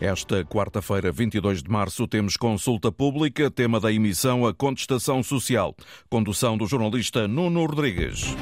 Esta quarta-feira, 22 de março, temos consulta pública, tema da emissão a contestação social. Condução do jornalista Nuno Rodrigues.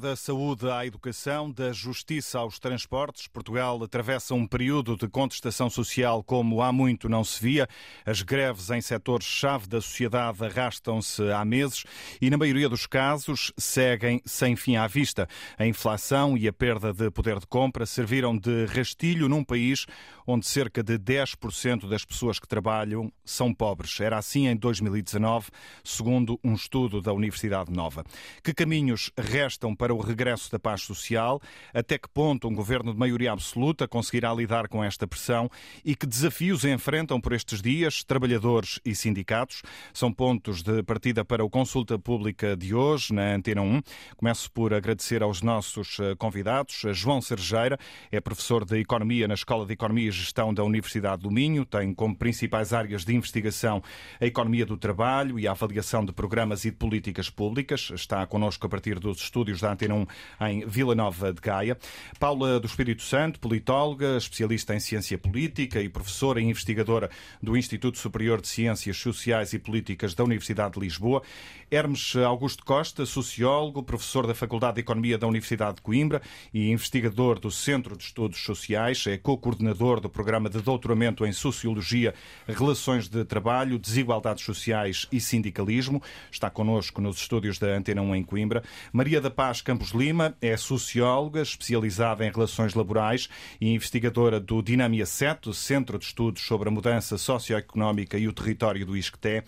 Da saúde à educação, da justiça aos transportes. Portugal atravessa um período de contestação social como há muito não se via. As greves em setores-chave da sociedade arrastam-se há meses e, na maioria dos casos, seguem sem fim à vista. A inflação e a perda de poder de compra serviram de rastilho num país onde cerca de 10% das pessoas que trabalham são pobres. Era assim em 2019, segundo um estudo da Universidade Nova. Que caminhos restam para o regresso da paz social? Até que ponto um governo de maioria absoluta conseguirá lidar com esta pressão? E que desafios enfrentam por estes dias trabalhadores e sindicatos? São pontos de partida para o Consulta Pública de hoje, na Antena 1. Começo por agradecer aos nossos eh, convidados. João Sergeira é professor de Economia na Escola de Economia Gestão da Universidade do Minho, tem como principais áreas de investigação a economia do trabalho e a avaliação de programas e de políticas públicas. Está connosco a partir dos estúdios da Antena 1 em Vila Nova de Gaia. Paula do Espírito Santo, politóloga, especialista em ciência política e professora e investigadora do Instituto Superior de Ciências Sociais e Políticas da Universidade de Lisboa. Hermes Augusto Costa, sociólogo, professor da Faculdade de Economia da Universidade de Coimbra e investigador do Centro de Estudos Sociais, é co-coordenador do Programa de Doutoramento em Sociologia, Relações de Trabalho, Desigualdades Sociais e Sindicalismo. Está connosco nos estúdios da Antena 1 em Coimbra. Maria da Paz Campos Lima é socióloga, especializada em relações laborais e investigadora do Dinamia 7, Centro de Estudos sobre a Mudança Socioeconómica e o Território do ISCTE.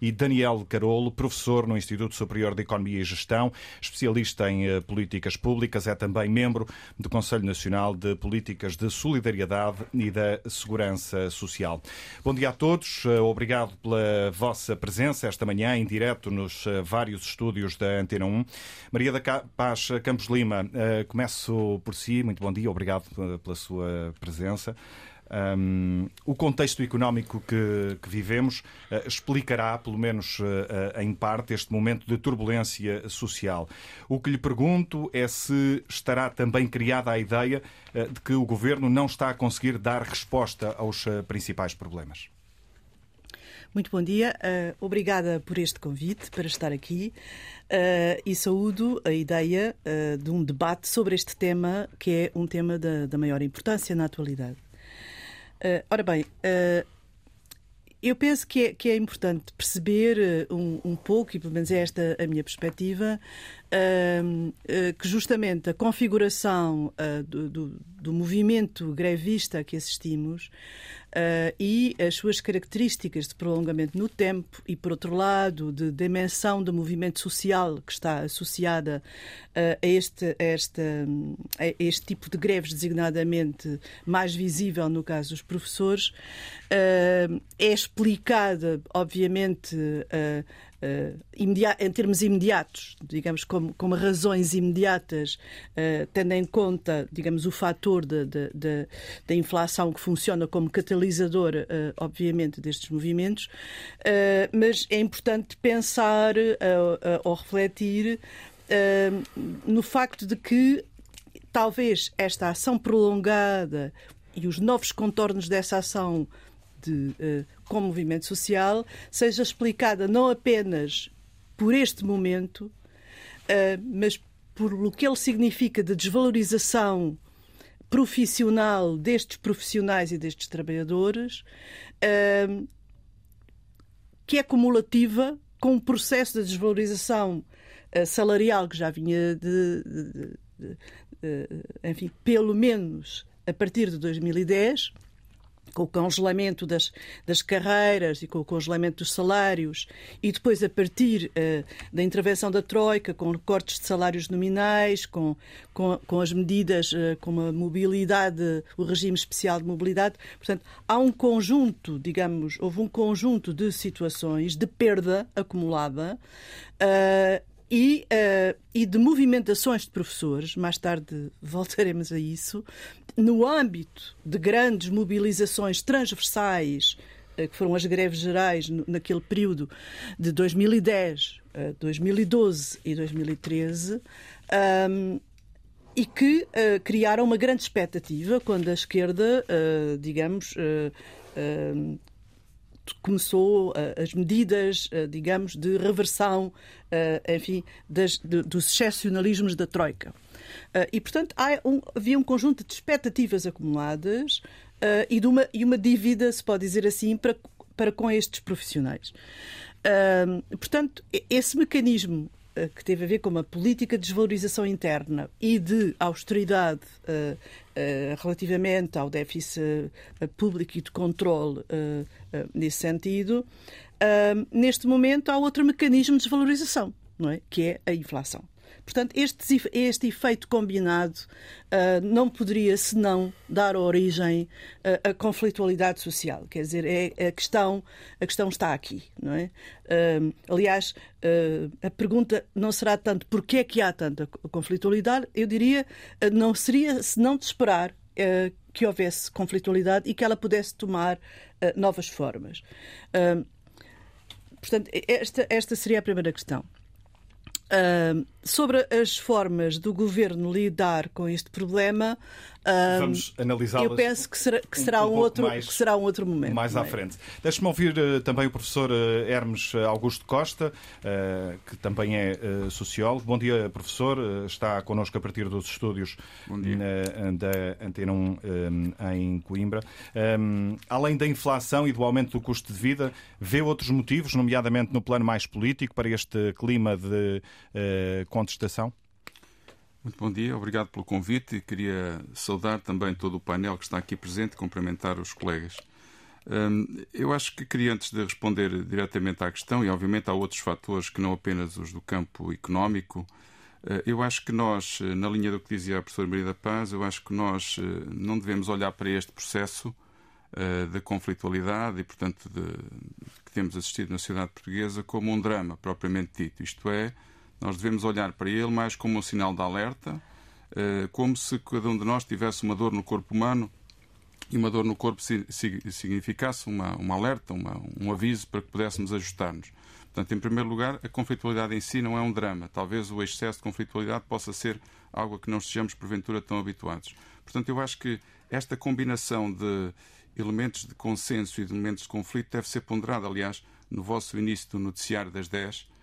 E Daniel Carolo, professor no Instituto Superior de Economia e Gestão, especialista em eh, políticas públicas, é também membro do Conselho Nacional de Políticas de Solidariedade e da Segurança Social. Bom dia a todos, eh, obrigado pela vossa presença esta manhã em direto nos eh, vários estúdios da Antena 1. Maria da Paz Campos Lima, começo por si, muito bom dia, obrigado pela sua presença. Um, o contexto económico que, que vivemos uh, explicará, pelo menos uh, em parte, este momento de turbulência social. O que lhe pergunto é se estará também criada a ideia uh, de que o governo não está a conseguir dar resposta aos principais problemas. Muito bom dia. Uh, obrigada por este convite para estar aqui uh, e saúdo a ideia uh, de um debate sobre este tema, que é um tema da, da maior importância na atualidade. Ora bem, eu penso que é, que é importante perceber um, um, pouco, e pelo menos é esta a minha perspectiva, que justamente a configuração do, do, do, movimento grevista a que assistimos uh, e as suas características de prolongamento no tempo e, por outro lado, de dimensão do movimento social que está associada a, este, a, a este tipo de greves, designadamente mais visível no caso dos professores, é explicada, obviamente, em termos imediatos, digamos, como, como razões imediatas, uh, tendo em conta, digamos, o fator da inflação que funciona como catalisador, uh, obviamente, destes movimentos, mas é importante pensar ou refletir no facto de que talvez esta ação prolongada e os novos contornos dessa ação de, com movimento social seja explicada não apenas por este momento, uh, mas por o que ele significa de desvalorização profissional destes profissionais e destes trabalhadores, uh, que é cumulativa com um processo de desvalorização salarial que já vinha de, de, de, de enfim, pelo menos a partir de 2010 com o congelamento das, das carreiras e com o congelamento dos salários, e depois, a partir uh, da intervenção da Troika, com cortes de salários nominais, com, com, com as medidas, uh, com a mobilidade, o regime especial de mobilidade. Portanto, há um conjunto, digamos, houve um conjunto de situações de perda acumulada. Uh, e, uh, e de movimentações de professores, mais tarde voltaremos a isso, no âmbito de grandes mobilizações transversais, uh, que foram as greves gerais naquele período de 2010, uh, 2012 e 2013, um, e que criaram uma grande expectativa quando a esquerda, digamos, começou uh, as medidas, uh, digamos, de reversão, uh, enfim, das, de, dos excepcionalismos da Troika. e, portanto, um, havia um conjunto de expectativas acumuladas e, de uma, e uma dívida, se pode dizer assim, para, para com estes profissionais. portanto, esse mecanismo que teve a ver com uma política de desvalorização interna e de austeridade uh, uh, relativamente ao déficit público e de controle nesse sentido, neste momento há outro mecanismo de desvalorização, não é? que é a inflação. Portanto, este, este efeito combinado uh, não poderia senão dar origem uh, à conflitualidade social. Quer dizer, é, a, questão, a questão está aqui. Não é? Uh, aliás, a pergunta não será tanto porquê é que há tanta conflitualidade, eu diria, não seria senão de esperar que houvesse conflitualidade e que ela pudesse tomar novas formas. Portanto, esta, esta seria a primeira questão. Uh, sobre as formas do governo lidar com este problema, vamos analisá Eu penso que será, que será um, um, outro, mais, que será um outro momento. Mais à é? frente. Deixe-me ouvir uh, também o professor uh, Hermes Augusto Costa, uh, que também é sociólogo. Bom dia, professor. está connosco a partir dos estúdios da Antena 1 um, em Coimbra. Um, além da inflação e do aumento do custo de vida, vê outros motivos, nomeadamente no plano mais político, para este clima de uh, contestação? Muito bom dia, obrigado pelo convite queria saudar também todo o painel que está aqui presente cumprimentar os colegas. Hum, eu acho que queria, antes de responder diretamente à questão, e obviamente há outros fatores que não apenas os do campo económico, eh, eu acho que nós, eh, na linha do que dizia a professora Maria da Paz, eu acho que nós não devemos olhar para este processo da conflitualidade e, portanto, de, que temos assistido na sociedade portuguesa como um drama propriamente dito. Isto é, nós devemos olhar para ele mais como um sinal de alerta, eh, como se cada um de nós tivesse uma dor no corpo humano e uma dor no corpo significasse uma, uma alerta, uma, um aviso para que pudéssemos ajustar-nos. Portanto, em primeiro lugar, a conflitualidade em si não é um drama. Talvez o excesso de conflitualidade possa ser algo a que não estejamos, porventura, tão habituados. Portanto, eu acho que esta combinação de elementos de consenso e de elementos de conflito deve ser ponderada. Aliás, no vosso início do noticiário das 10, uh,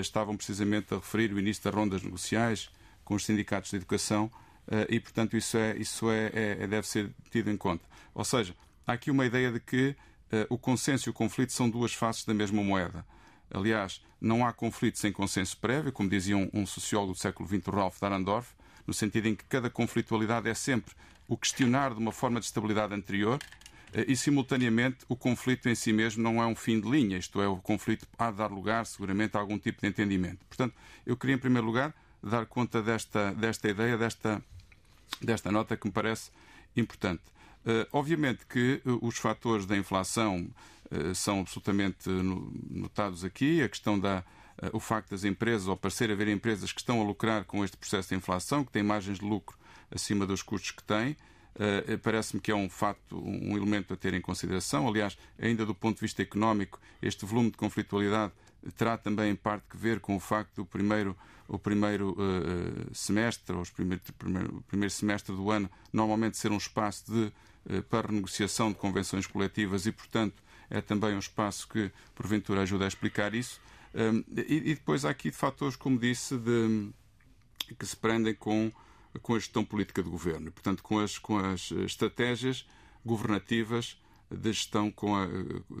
estavam precisamente a referir o início das rondas negociais com os sindicatos de educação uh, e, portanto, isso, é, isso é, é, é, deve ser tido em conta. Ou seja, há aqui uma ideia de que uh, o consenso e o conflito são duas faces da mesma moeda. Aliás, não há conflito sem consenso prévio, como dizia um, sociólogo do século XX, Ralph Dahrendorf, no sentido em que cada conflitualidade é sempre o questionar de uma forma de estabilidade anterior eh, e, simultaneamente, o conflito em si mesmo não é um fim de linha, isto é, o conflito há de dar lugar, seguramente, a algum tipo de entendimento. Portanto, eu queria, em primeiro lugar, dar conta desta, desta ideia, desta, desta nota que me parece importante. Uh, obviamente que uh, os fatores da inflação uh, são absolutamente notados aqui, a questão da o facto das empresas, ou parecer haver empresas que estão a lucrar com este processo de inflação, que têm margens de lucro acima dos custos que têm, Uh, Parece-me que é um facto, um elemento a ter em consideração. Aliás, ainda do ponto de vista económico, este volume de conflitualidade terá também em parte que ver com o facto do primeiro, o primeiro uh, semestre, ou os primeiro, primeiro, o primeiro semestre do ano, normalmente ser um espaço de, uh, para renegociação de convenções coletivas e, portanto, é também um espaço que, porventura, ajuda a explicar isso. Um, e, e, depois há aqui fatores, como disse, de, que se prendem com com a gestão política de governo, portanto, com as, com as estratégias governativas da gestão com a,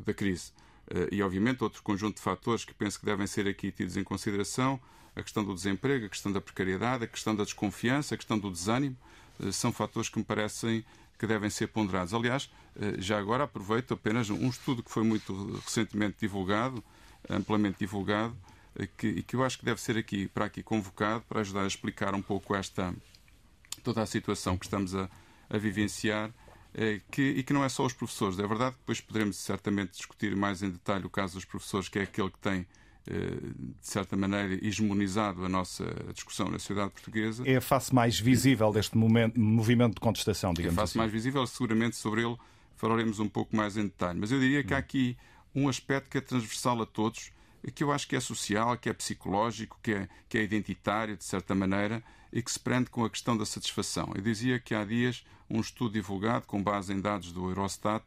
da crise. Eh, e, obviamente, outro conjunto de fatores que penso que devem ser aqui tidos em consideração, a questão do desemprego, a questão da precariedade, a questão da desconfiança, a questão do desânimo, eh, são fatores que me parecem que devem ser ponderados. Aliás, eh, já agora aproveito apenas um estudo que foi muito recentemente divulgado, amplamente divulgado, que, e que eu acho que deve ser aqui, para aqui convocado para ajudar a explicar um pouco esta toda a situação que estamos a, a vivenciar eh, que, e que não é só os professores. É verdade que depois poderemos certamente discutir mais em detalhe o caso dos professores, que é aquele que tem de certa maneira, hegemonizado a nossa discussão na sociedade portuguesa. É a face mais visível deste momento, movimento de contestação, digamos É a face assim. mais visível, seguramente sobre ele falaremos um pouco mais em detalhe. Mas eu diria que há aqui um aspecto que é transversal a todos, que eu acho que é social, que é psicológico, que é, que é identitário, de certa maneira, e que se prende com a questão da satisfação. Eu dizia que há dias um estudo divulgado, com base em dados do Eurostat,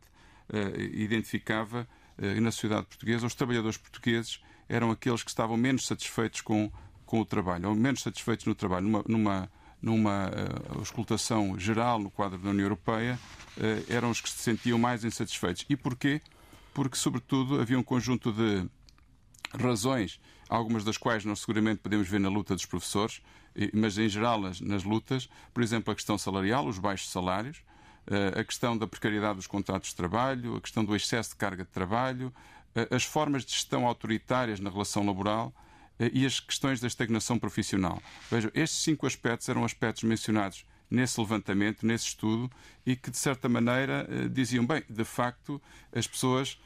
eh, identificava eh, na sociedade portuguesa os trabalhadores portugueses eram aqueles que estavam menos satisfeitos com, com o trabalho, ou menos satisfeitos no trabalho. Numa, numa, numa uh, geral no quadro da União Europeia, uh, eram os que se sentiam mais insatisfeitos. E porquê? Porque, sobretudo, havia um conjunto de razões, algumas das quais nós seguramente podemos ver na luta dos professores, mas em geral nas, lutas, por exemplo, a questão salarial, os baixos salários, uh, a questão da precariedade dos contratos de trabalho, a questão do excesso de carga de trabalho, as formas de gestão autoritárias na relação laboral e as questões da estagnação profissional. Vejam, estes cinco aspectos eram aspectos mencionados nesse levantamento, nesse estudo, e que, de certa maneira, diziam, bem, de facto, as pessoas,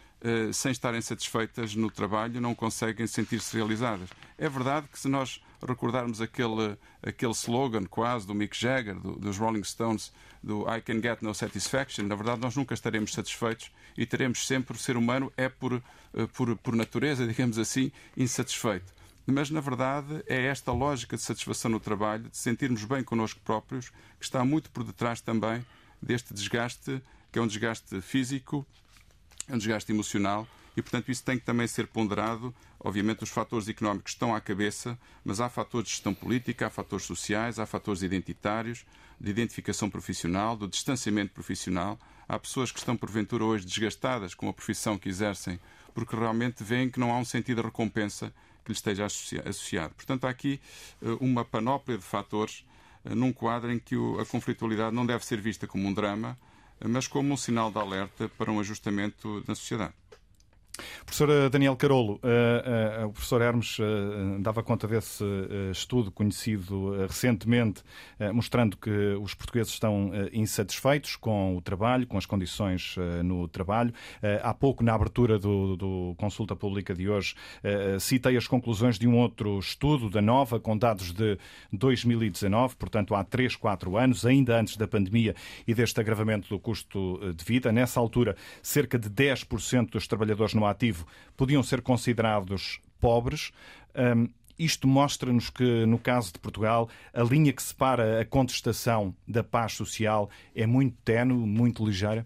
sem estarem satisfeitas no trabalho, não conseguem sentir-se realizadas. É verdade que, se nós recordarmos aquele, aquele slogan quase do Mick Jagger, do, dos Rolling Stones, do I can get no satisfaction, na verdade nós nunca estaremos satisfeitos e teremos sempre, o ser humano é por, por, por natureza, digamos assim, insatisfeito. Mas, na verdade, é esta lógica de satisfação no trabalho, de sentirmos bem connosco próprios, que está muito por detrás também deste desgaste, que é um desgaste físico, é um desgaste emocional e, portanto, isso tem que também ser ponderado. Obviamente, os fatores económicos estão à cabeça, mas há fatores de gestão política, há fatores sociais, há fatores identitários, de identificação profissional, do distanciamento profissional. Há pessoas que estão, porventura, hoje desgastadas com a profissão que exercem, porque realmente veem que não há um sentido de recompensa que lhes esteja associado. Portanto, há aqui uma panóplia de fatores num quadro em que a conflitualidade não deve ser vista como um drama, mas como um sinal de alerta para um ajustamento na sociedade. Professora Daniel Carolo, uh, uh, o professor Hermes uh, dava conta desse estudo conhecido recentemente, mostrando que os portugueses estão insatisfeitos com o trabalho, com as condições no trabalho. há pouco, na abertura do, do Consulta Pública de hoje, citei as conclusões de um outro estudo da Nova, com dados de 2019, portanto há 3, 4 anos, ainda antes da pandemia e deste agravamento do custo de vida. Nessa altura, cerca de 10% dos trabalhadores no ativo podiam ser considerados pobres. Um, isto mostra-nos que, no caso de Portugal, a linha que separa a contestação da paz social é muito tenue, muito ligeira?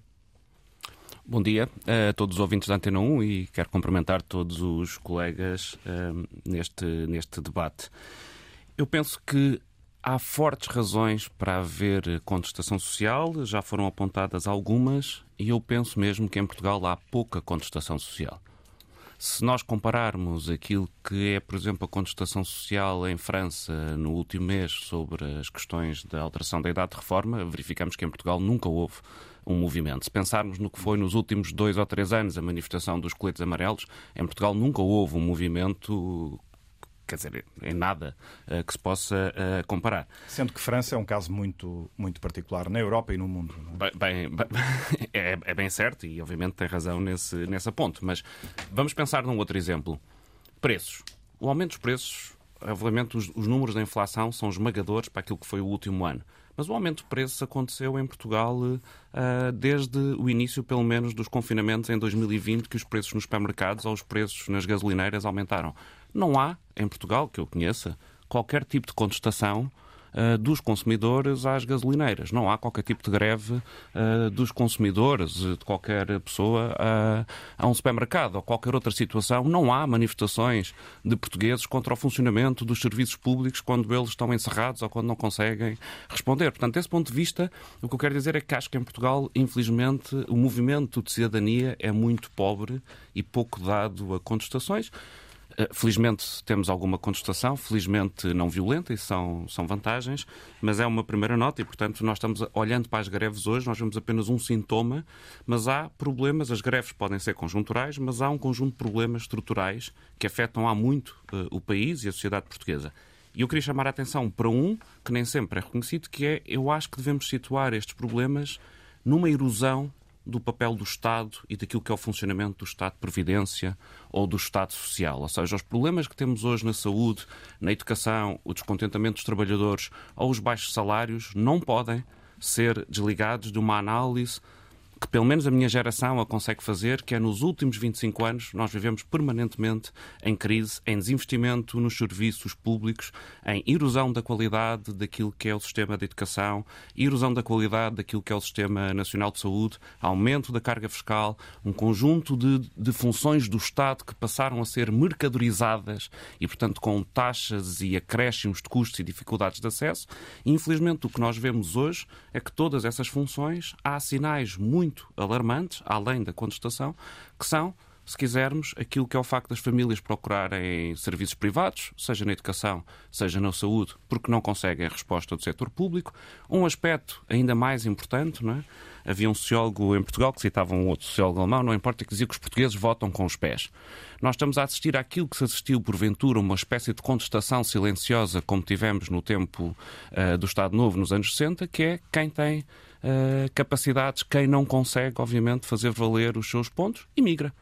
Bom dia a todos os ouvintes da Antena 1 e quero cumprimentar todos os colegas um, neste, neste debate. Eu penso que há fortes razões para haver contestação social, já foram apontadas algumas, e eu penso mesmo que em Portugal há pouca contestação social. Se nós compararmos aquilo que é, por exemplo, a contestação social em França no último mês sobre as questões da alteração da idade de reforma, verificamos que em Portugal nunca houve um movimento. Se pensarmos no que foi nos últimos dois ou três anos a manifestação dos coletes amarelos, em Portugal nunca houve um movimento quer dizer, em nada uh, que se possa uh, comparar. Sendo que França é um caso muito, muito particular na Europa e no mundo. É? Bem, bem, é, é, bem certo e, obviamente, tem razão nesse, nesse ponto. Mas vamos pensar num outro exemplo. Preços. O aumento dos preços, obviamente, os, os números da inflação são esmagadores para aquilo que foi o último ano. Mas o aumento de preços aconteceu em Portugal uh, desde o início, pelo menos, dos confinamentos em 2020, que os preços nos supermercados ou os preços nas gasolineiras aumentaram. Não há, em Portugal, que eu conheça, qualquer tipo de contestação uh, dos consumidores às gasolineiras. Não há qualquer tipo de greve uh, dos consumidores, de qualquer pessoa uh, a um supermercado ou qualquer outra situação. Não há manifestações de portugueses contra o funcionamento dos serviços públicos quando eles estão encerrados ou quando não conseguem responder. Portanto, desse ponto de vista, o que eu quero dizer é que acho que em Portugal, infelizmente, o movimento de cidadania é muito pobre e pouco dado a contestações Eh, felizmente temos alguma contestação, felizmente não violenta, e são, são vantagens, mas é uma primeira nota e, portanto, nós estamos olhando para as greves hoje, nós vemos apenas um sintoma, mas há problemas, as greves podem ser conjunturais, mas há um conjunto de problemas estruturais que afetam há muito uh, o país e a sociedade portuguesa. E eu queria chamar a atenção para um que nem sempre é reconhecido, que é, eu acho que devemos situar estes problemas numa erosão do papel do Estado e daquilo que é o funcionamento do Estado de Previdência ou do Estado Social. Ou seja, os problemas que temos hoje na saúde, na educação, o descontentamento dos trabalhadores ou os baixos salários não podem ser desligados de uma análise que pelo menos a minha geração a consegue fazer, que é nos últimos 25 anos nós vivemos permanentemente em crise, em desinvestimento nos serviços públicos, em erosão da qualidade daquilo que é o sistema de educação, erosão da qualidade daquilo que é o sistema nacional de saúde, aumento da carga fiscal, um conjunto de, de funções do Estado que passaram a ser mercadorizadas e, portanto, com taxas e acréscimos de custos e dificuldades de acesso. Infelizmente, o que nós vemos hoje é que todas essas funções há sinais muito muito alarmantes, além da contestação, que são se quisermos, aquilo que é o facto das famílias procurarem serviços privados, seja na educação, seja na saúde, porque não conseguem a resposta do setor público. Um aspecto ainda mais importante, não é? havia um sociólogo em Portugal que citava um outro sociólogo alemão, não importa, que dizia que os portugueses votam com os pés. Nós estamos a assistir àquilo que se assistiu, porventura, uma espécie de contestação silenciosa, como tivemos no tempo uh, do Estado Novo, nos anos 60, que é quem tem uh, capacidades, quem não consegue, obviamente, fazer valer os seus pontos, imigra.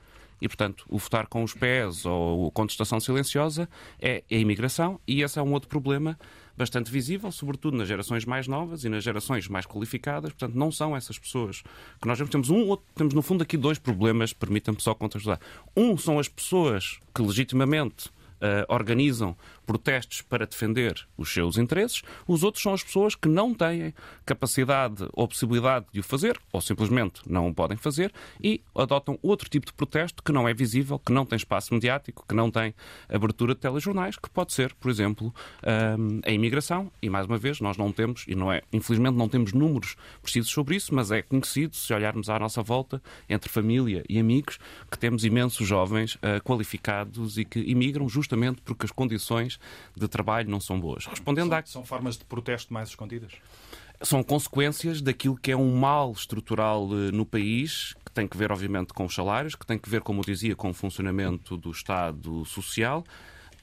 E, portanto, o votar com os pés ou a contestação silenciosa é a imigração, e esse é um outro problema bastante visível, sobretudo nas gerações mais novas e nas gerações mais qualificadas. Portanto, não são essas pessoas que nós vemos. Temos, um, outro, temos no fundo, aqui dois problemas, permitam-me só contextualizar. Um são as pessoas que legitimamente uh, organizam protestos para defender os seus interesses, os outros são as pessoas que não têm capacidade ou possibilidade de o fazer, ou simplesmente não o podem fazer, e adotam outro tipo de protesto que não é visível, que não tem espaço mediático, que não tem abertura de telejornais, que pode ser, por exemplo, hum, a imigração. E mais uma vez, nós não temos, e não é, infelizmente não temos números precisos sobre isso, mas é conhecido, se olharmos à nossa volta, entre família e amigos, que temos imensos jovens uh, qualificados e que imigram justamente porque as condições condições de trabalho não são boas. Respondendo são, à... são formas de protesto mais escondidas? São consequências daquilo que é um mal estrutural eh, no país, que tem que ver, obviamente, com os salários, que tem que ver, como eu dizia, com o funcionamento do Estado Social,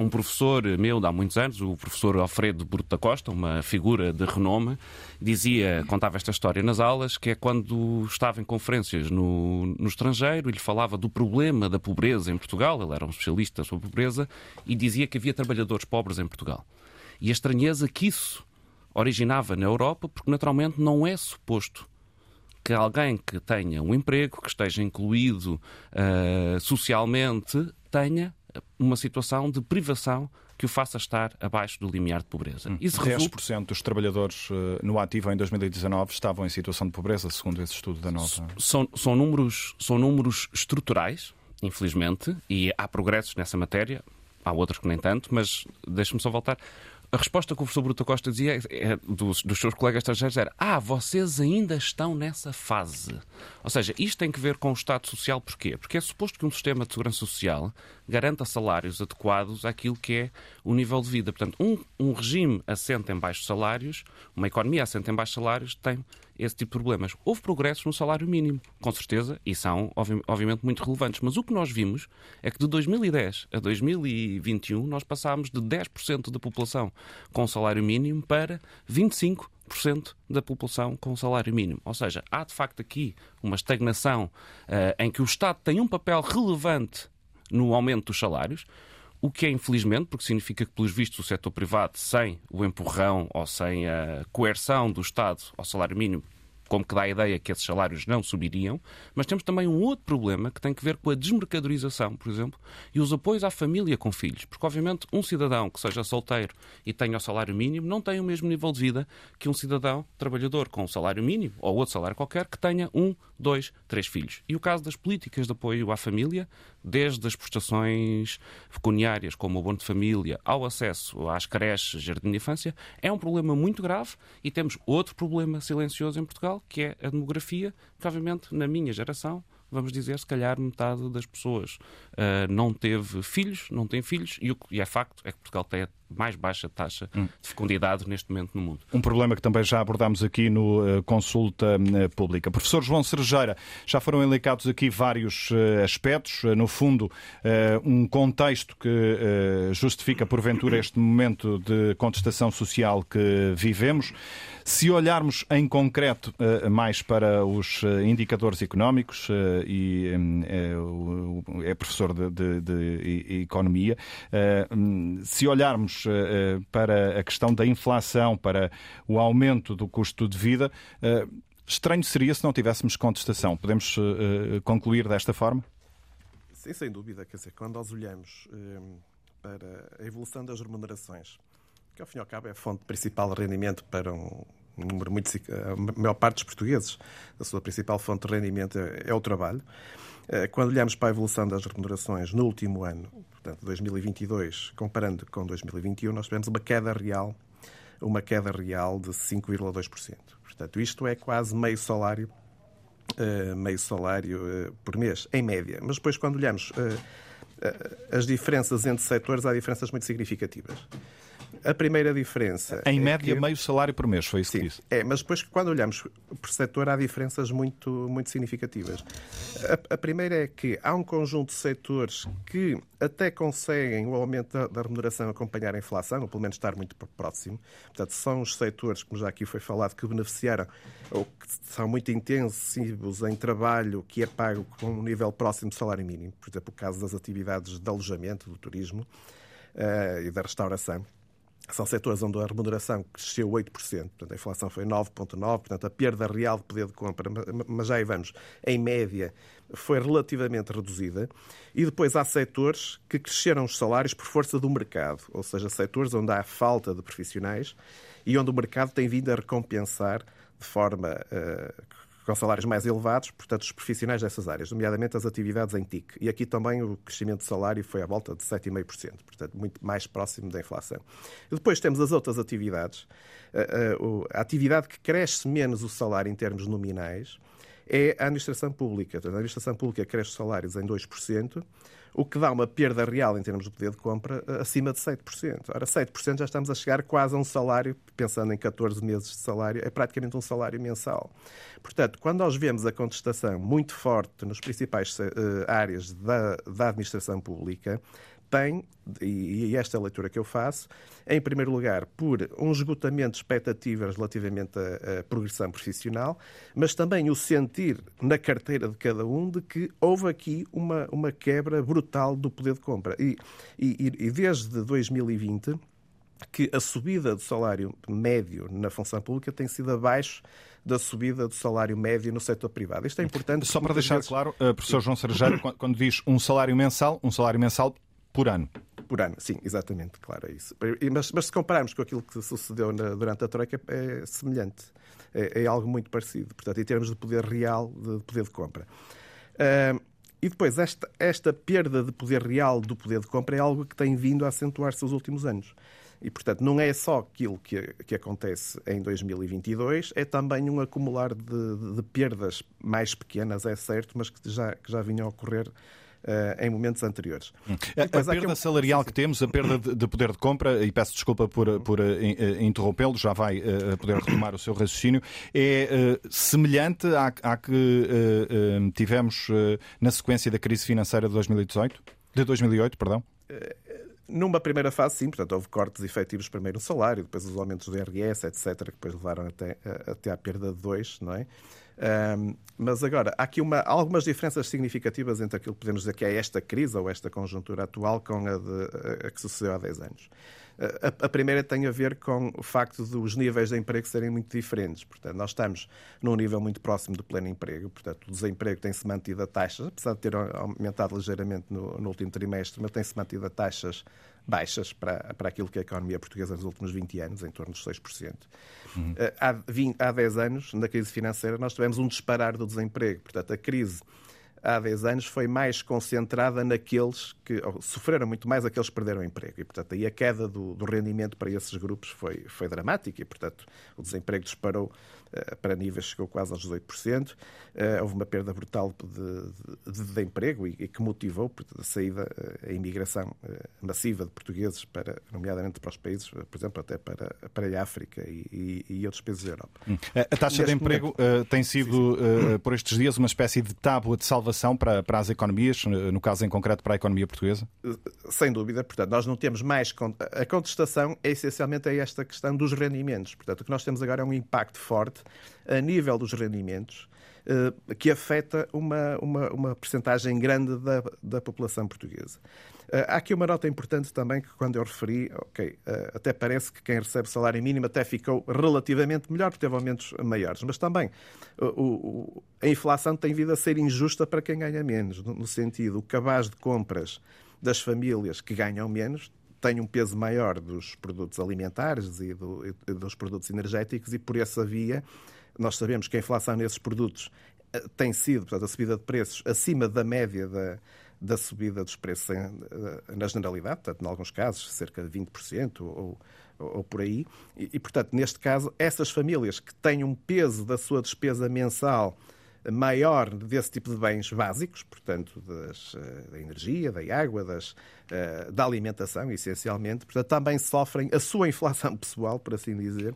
um professor meu de há muitos anos, o professor Alfredo Bruto da Costa, uma figura de renome, dizia, contava esta história nas aulas, que é quando estava em conferências no, no estrangeiro, ele falava do problema da pobreza em Portugal, ele era um especialista sobre pobreza, e dizia que havia trabalhadores pobres em Portugal. E a estranheza que isso originava na Europa, porque naturalmente não é suposto que alguém que tenha um emprego, que esteja incluído uh, socialmente, tenha uma situação de privação que o faça estar abaixo do limiar de pobreza. Hum. Isso 10% resulta... dos trabalhadores eh, no ativo em 2019 estavam em situação de pobreza, segundo esse estudo da Nova. São, são, números, são números estruturais, infelizmente, e há progressos nessa matéria. Há outros que nem tanto, mas deixe-me só voltar. A resposta que o professor Bruto Costa dizia é, dos, dos, seus colegas estrangeiros era: Ah, vocês ainda estão nessa fase. Ou seja, isto tem que ver com o Estado Social, porquê? Porque é suposto que um sistema de segurança social garanta salários adequados àquilo que é o nível de vida. Portanto, um, um regime assente em baixos salários, uma economia assente em baixos salários, tem esse tipo de problemas. Houve progressos no salário mínimo, com certeza, e são obviamente muito relevantes. Mas o que nós vimos é que de 2010 a 2021 nós passámos de 10% da população com salário mínimo para 25% da população com salário mínimo. Ou seja, há de facto aqui uma estagnação uh, em que o Estado tem um papel relevante no aumento dos salários, o que é infelizmente, porque significa que, pelos vistos, o setor privado, sem o empurrão ou sem a coerção do Estado ao salário mínimo, como que dá a ideia que esses salários não subiriam, mas temos também um outro problema que tem que ver com a desmercadorização, por exemplo, e os apoios à família com filhos. Porque, obviamente, um cidadão que seja solteiro e tenha o salário mínimo não tem o mesmo nível de vida que um cidadão trabalhador com o salário mínimo ou outro salário qualquer que tenha um, dois, três filhos. E o caso das políticas de apoio à família, desde as prestações pecuniárias, como o abono de família, ao acesso às creches, jardim de infância, é um problema muito grave e temos outro problema silencioso em Portugal, que é a demografia, que obviamente na minha geração vamos dizer, se calhar metade das pessoas uh, não teve filhos, não tem filhos, e, o, e é facto é que Portugal tem a mais baixa taxa hum. de fecundidade neste momento no mundo. Um problema que também já abordámos aqui no uh, Consulta uh, Pública. Professor João Cerejeira, já foram elencados aqui vários aspectos, no fundo, um contexto que justifica, porventura, este momento de contestação social que vivemos. Se olharmos em concreto mais para os indicadores económicos, e hum, é, é professor de, de, de Economia, hum, se olharmos para a questão da inflação, para o aumento do custo de vida, estranho seria se não tivéssemos contestação. Podemos concluir desta forma? Sim, sem dúvida. Quer dizer, quando nós olhamos hum, para a evolução das remunerações, que ao fim e ao cabo é a fonte principal de rendimento para um, número muito. A maior parte dos portugueses, a sua principal fonte de rendimento é, é o trabalho. Eh, quando olhamos para a evolução das remunerações no último ano, portanto 2022, comparando com 2021, nós tivemos uma queda real, uma queda real de 5,2%. Portanto, isto é quase meio salário, eh, meio salário eh, por mês, em média. Mas depois, quando olhamos as diferenças entre setores, há diferenças muito significativas. A primeira diferença. Em é média, que... meio salário por mês, foi isso Sim, que disse? É, mas depois, quando olhamos por setor, há diferenças muito, muito significativas. A, a, primeira é que há um conjunto de setores que até conseguem o aumento da, da, remuneração acompanhar a inflação, ou pelo menos estar muito próximo. Portanto, são os setores, como já aqui foi falado, que beneficiaram ou que são muito intensivos em trabalho que é pago com um nível próximo do salário mínimo. Por exemplo, o caso das atividades de alojamento, do turismo uh, e da restauração. São setores onde a remuneração cresceu 8%, portanto a inflação foi 9,9%, portanto a perda real de poder de compra, mas já aí vamos, em média, foi relativamente reduzida. E depois há setores que cresceram os salários por força do mercado, ou seja, setores onde há falta de profissionais e onde o mercado tem vindo a recompensar de forma uh, com salários mais elevados, portanto, os profissionais dessas áreas, nomeadamente as atividades em TIC. E aqui também o crescimento de salário foi à volta de 7,5%, portanto, muito mais próximo da inflação. E depois temos as outras atividades. A, atividade que cresce menos o salário em termos nominais é a administração pública. A administração pública cresce os salários em 2%, o que dá uma perda real em termos de poder de compra eh, acima de 7%. Ora, 7% já estamos a chegar quase a um salário, pensando em 14 meses de salário, é praticamente um salário mensal. Portanto, quando nós vemos a contestação muito forte nas principais uh, áreas da, da administração pública, tem, e esta é a leitura que eu faço, em primeiro lugar, por um esgotamento de expectativas relativamente à, à, progressão profissional, mas também o sentir na carteira de cada um de que houve aqui uma, uma quebra brutal do poder de compra. E, e, e desde 2020 que a subida do salário médio na função pública tem sido abaixo da subida do salário médio no setor privado. Isto é importante. Só para deixar vezes... claro, uh, professor João Sergeiro, quando diz um salário mensal, um salário mensal por ano. Por ano, sim, exatamente, claro, é isso. Mas, mas se compararmos com aquilo que sucedeu na, durante a Troika, é semelhante. É, é, algo muito parecido, portanto, em termos de poder real, de poder de compra. Uh, e depois, esta, esta perda de poder real do poder de compra é algo que tem vindo a acentuar-se nos últimos anos. E, portanto, não é só aquilo que, que acontece em 2022, é também um acumular de, de, de perdas mais pequenas, é certo, mas que já, que já vinham a ocorrer em momentos anteriores. Hum. A, a perda salarial que temos, a perda de, de, poder de compra, e peço desculpa por, por uh, interrompê-lo, já vai poder retomar o seu raciocínio, é semelhante à, à que tivemos na sequência da crise financeira de 2018? De 2008, perdão? Numa primeira fase, sim, portanto, houve cortes efetivos primeiro no salário, depois os aumentos do IRS, etc., que depois levaram até, até à perda de dois, não é? Um, mas agora, há aqui uma, algumas diferenças significativas entre aquilo que podemos dizer que é esta crise ou esta conjuntura atual com a, de, a que sucedeu há 10 anos. A, a, primeira tem a ver com o facto dos níveis de emprego serem muito diferentes. Portanto, nós estamos num nível muito próximo do pleno emprego, portanto, o desemprego tem-se mantido a taxas, apesar de ter aumentado ligeiramente no, no último trimestre, mas tem-se mantido a taxas baixas para, para aquilo que é a economia portuguesa nos últimos 20 anos, em torno dos 6%. Uhum. Eh, há, 20, há 10 anos, na crise financeira, nós tivemos um disparar do desemprego. Portanto, a crise há 10 anos foi mais concentrada naqueles que sofreram muito mais aqueles que perderam emprego. E, portanto, aí a queda do, do rendimento para esses grupos foi, foi dramática e, portanto, o desemprego disparou para níveis, chegou quase aos 18%. Uh, eh, houve uma perda brutal de, de, de emprego e, e, que motivou a saída, uh, a imigração massiva de portugueses, para, nomeadamente para os países, por exemplo, até para, para a África e, e, e outros países da Europa. Hum. A taxa Neste de emprego momento... tem sido, sim, sim. por estes dias, uma espécie de tábua de salvação para, para as economias, no caso em concreto para a economia portuguesa portuguesa? Sem dúvida. Portanto, nós não temos mais. A contestação é essencialmente a esta questão dos rendimentos. Portanto, o que nós temos agora é um impacto forte a nível dos rendimentos eh, que afeta uma, uma, uma percentagem grande da, da população portuguesa. Eh, há aqui uma nota importante também que, quando eu referi, ok, eh, até parece que quem recebe salário mínimo até ficou relativamente melhor, porque teve aumentos maiores, mas também o, o, a inflação tem vindo a ser injusta para quem ganha menos, no, no sentido, o cabaz de compras das famílias que ganham menos tem um peso maior dos produtos alimentares e, do, e dos produtos energéticos e por essa via nós sabemos que a inflação nesses produtos eh, tem sido, portanto, a subida de preços acima da média da, da subida dos preços em, eh, na generalidade, portanto, em alguns casos, cerca de 20% ou, ou, ou por aí. E, e, portanto, neste caso, essas famílias que têm um peso da sua despesa mensal maior desse tipo de bens básicos, portanto, das, eh, da energia, da água, das, eh, da alimentação, essencialmente, portanto, também sofrem a sua inflação pessoal, por assim dizer,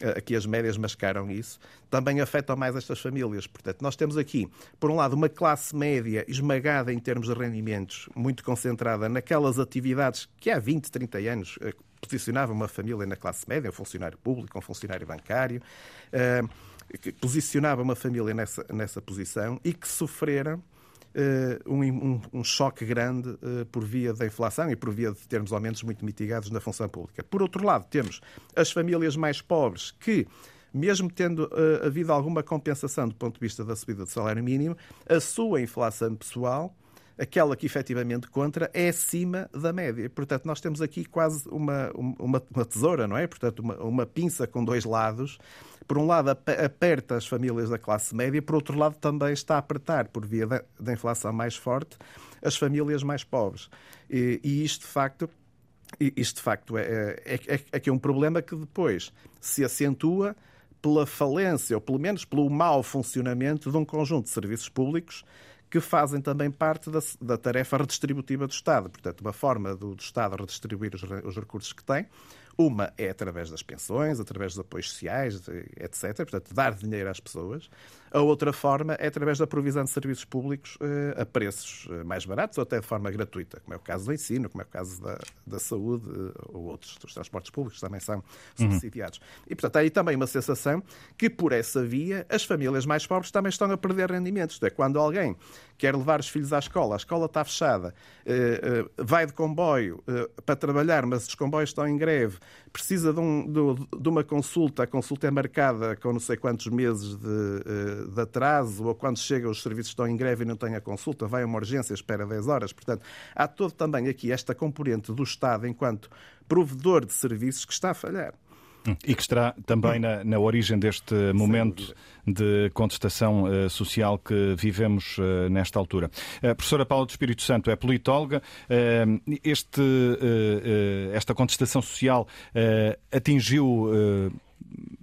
eh, aqui as médias mascaram isso, também afetam mais estas famílias. Portanto, nós temos aqui, por um lado, uma classe média esmagada em termos de rendimentos, muito concentrada naquelas atividades que há 20, 30 anos posicionavam uma família na classe média, um funcionário público, um funcionário bancário. Uh, que posicionava uma família nessa, nessa posição e que sofreram uh, um, um, um, choque grande uh, por via da inflação e por via de termos aumentos muito mitigados na função pública. Por outro lado, temos as famílias mais pobres que mesmo tendo uh, havido alguma compensação do ponto de vista da subida do salário mínimo, a sua inflação pessoal aquela que efetivamente contra é acima da média. Portanto, nós temos aqui quase uma, uma, uma tesoura, não é? Portanto, uma, uma pinça com dois lados. Por um lado, aperta as famílias da classe média, por outro lado, também está a apertar, por via da, da inflação mais forte, as famílias mais pobres. E, e isto, de facto, isto de facto é, é, é, é que é um problema que depois se acentua pela falência, ou pelo menos pelo mau funcionamento de um conjunto de serviços públicos que fazem também parte da, da tarefa redistributiva do Estado. Portanto, uma forma do, do Estado redistribuir os, os recursos que tem uma é através das pensões, através dos apoios sociais, etc. Portanto, dar dinheiro às pessoas. A outra forma é através da provisão de serviços públicos eh, a preços eh, mais baratos ou até de forma gratuita, como é o caso do ensino, como é o caso da, da saúde eh, ou outros dos transportes públicos também são uhum. subsidiados. Uhum. E, portanto, há aí também uma sensação que, por essa via, as famílias mais pobres também estão a perder rendimentos. Isto é, quando alguém quer levar os filhos à escola, a escola está fechada, vai de comboio para trabalhar, mas os comboios estão em greve, precisa de, um, de, uma consulta, a consulta é marcada com não sei quantos meses de, eh, de atraso, ou quando chega os serviços estão em greve e não tem a consulta, vai a uma urgência, espera 10 horas. Portanto, há todo também aqui esta componente do Estado enquanto provedor de serviços que está a falhar. E que estará também na, na origem deste momento de contestação uh, social que vivemos uh, nesta altura. A professora Paula do Espírito Santo é politóloga. Uh, este, esta contestação social atingiu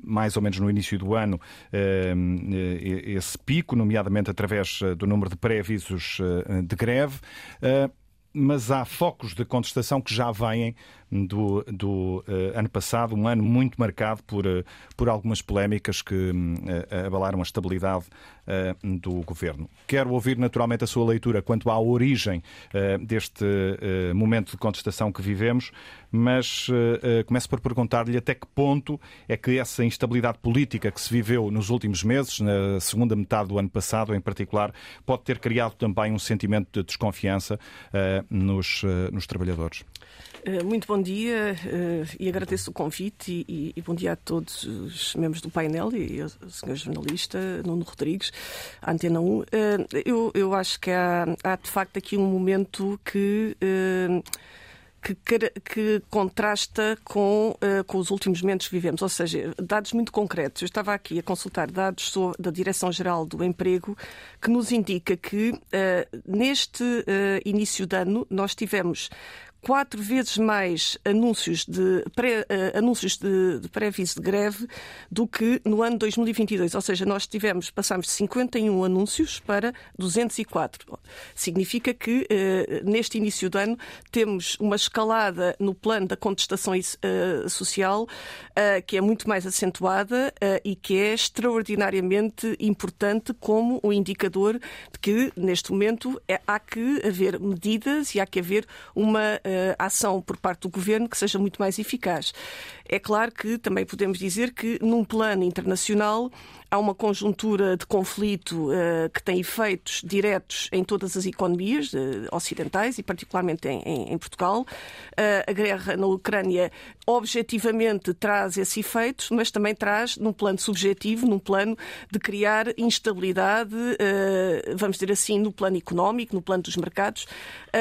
mais ou menos no início do ano, esse pico, nomeadamente através do número de pré-avisos de greve mas há focos de contestação que já vêm do, do uh, ano passado, um ano muito marcado por, uh, por algumas polémicas que uh, abalaram a estabilidade do governo. Quero ouvir naturalmente a sua leitura quanto à origem deste momento de contestação que vivemos, mas começo por perguntar-lhe até que ponto é que essa instabilidade política que se viveu nos últimos meses, na segunda metade do ano passado em particular, pode ter criado também um sentimento de desconfiança nos, nos trabalhadores. Muito bom dia eh, e agradeço o convite e, e, bom dia a todos os membros do painel e ao senhor jornalista Nuno Rodrigues, a Antena 1. Eh, eu, eu acho que há, há de facto aqui um momento que que, que contrasta com, uh, com os últimos momentos que vivemos, ou seja, dados muito concretos. Eu estava aqui a consultar dados sobre, da Direção-Geral do Emprego que nos indica que uh, neste uh, início de ano nós tivemos quatro vezes mais anúncios de, pré, uh, anúncios de, de pré-aviso de greve do que no ano 2022. Ou seja, nós tivemos, passámos de 51 anúncios para 204. Significa que uh, neste início do ano temos uma escalada no plano da contestação uh, social que é muito mais acentuada e que é extraordinariamente importante como um indicador de que neste momento é, há que haver medidas e há que haver uma ação por parte do governo que seja muito mais eficaz. É claro que também podemos dizer que, num plano internacional, há uma conjuntura de conflito uh, que tem efeitos diretos em todas as economias uh, ocidentais e, particularmente, em, em, em Portugal. Uh, a guerra na Ucrânia, objetivamente, traz esses efeitos, mas também traz, num plano subjetivo, num plano de criar instabilidade, vamos dizer assim, no plano económico, no plano dos mercados.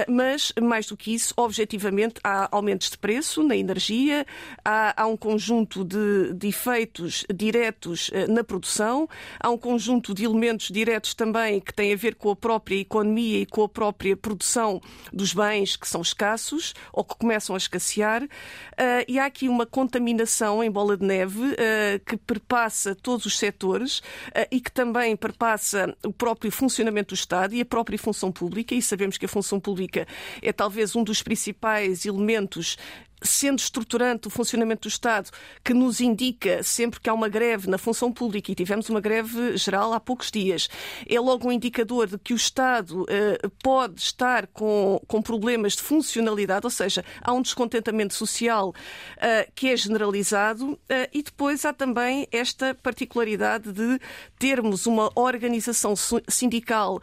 mas, mais do que isso, objetivamente, há aumentos de preço na energia, há, há um conjunto de, de efeitos diretos na produção há um conjunto de elementos diretos também que têm a ver com a própria economia e com a própria produção dos bens que são escassos ou que começam a escassear. Uh, e há aqui uma contaminação em bola de neve uh, que perpassa todos os setores e que também perpassa o próprio funcionamento do Estado e a própria função pública. E sabemos que a função pública é talvez um dos principais elementos sendo estruturante o funcionamento do Estado, que nos indica sempre que há uma greve na função pública, e tivemos uma greve geral há poucos dias, é logo um indicador de que o Estado uh, pode estar com, com problemas de funcionalidade, ou seja, há um descontentamento social uh, que é generalizado, uh, e depois há também esta particularidade de termos uma organização sindical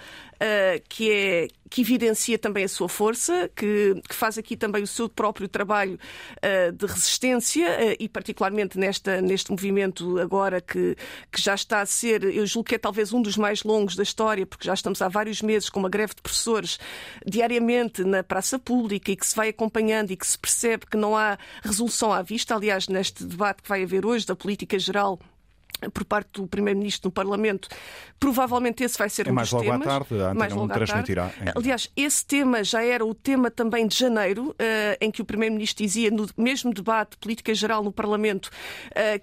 que é que evidencia também a sua força, que, que, faz aqui também o seu próprio trabalho uh, de resistência uh, e particularmente nesta, neste movimento agora que, que já está a ser, eu julgo que é talvez um dos mais longos da história, porque já estamos há vários meses com uma greve de professores diariamente na praça pública e que se vai acompanhando e que se percebe que não há resolução à vista. Aliás, neste debate que vai haver hoje da política geral por parte do Primeiro-Ministro no Parlamento, provavelmente esse vai ser é um mais dos logo temas. À tarde, a mais logo transmitirá. Tarde. Aliás, esse tema já era o tema também de janeiro, uh, em que o Primeiro-Ministro dizia, no mesmo debate de política geral no Parlamento,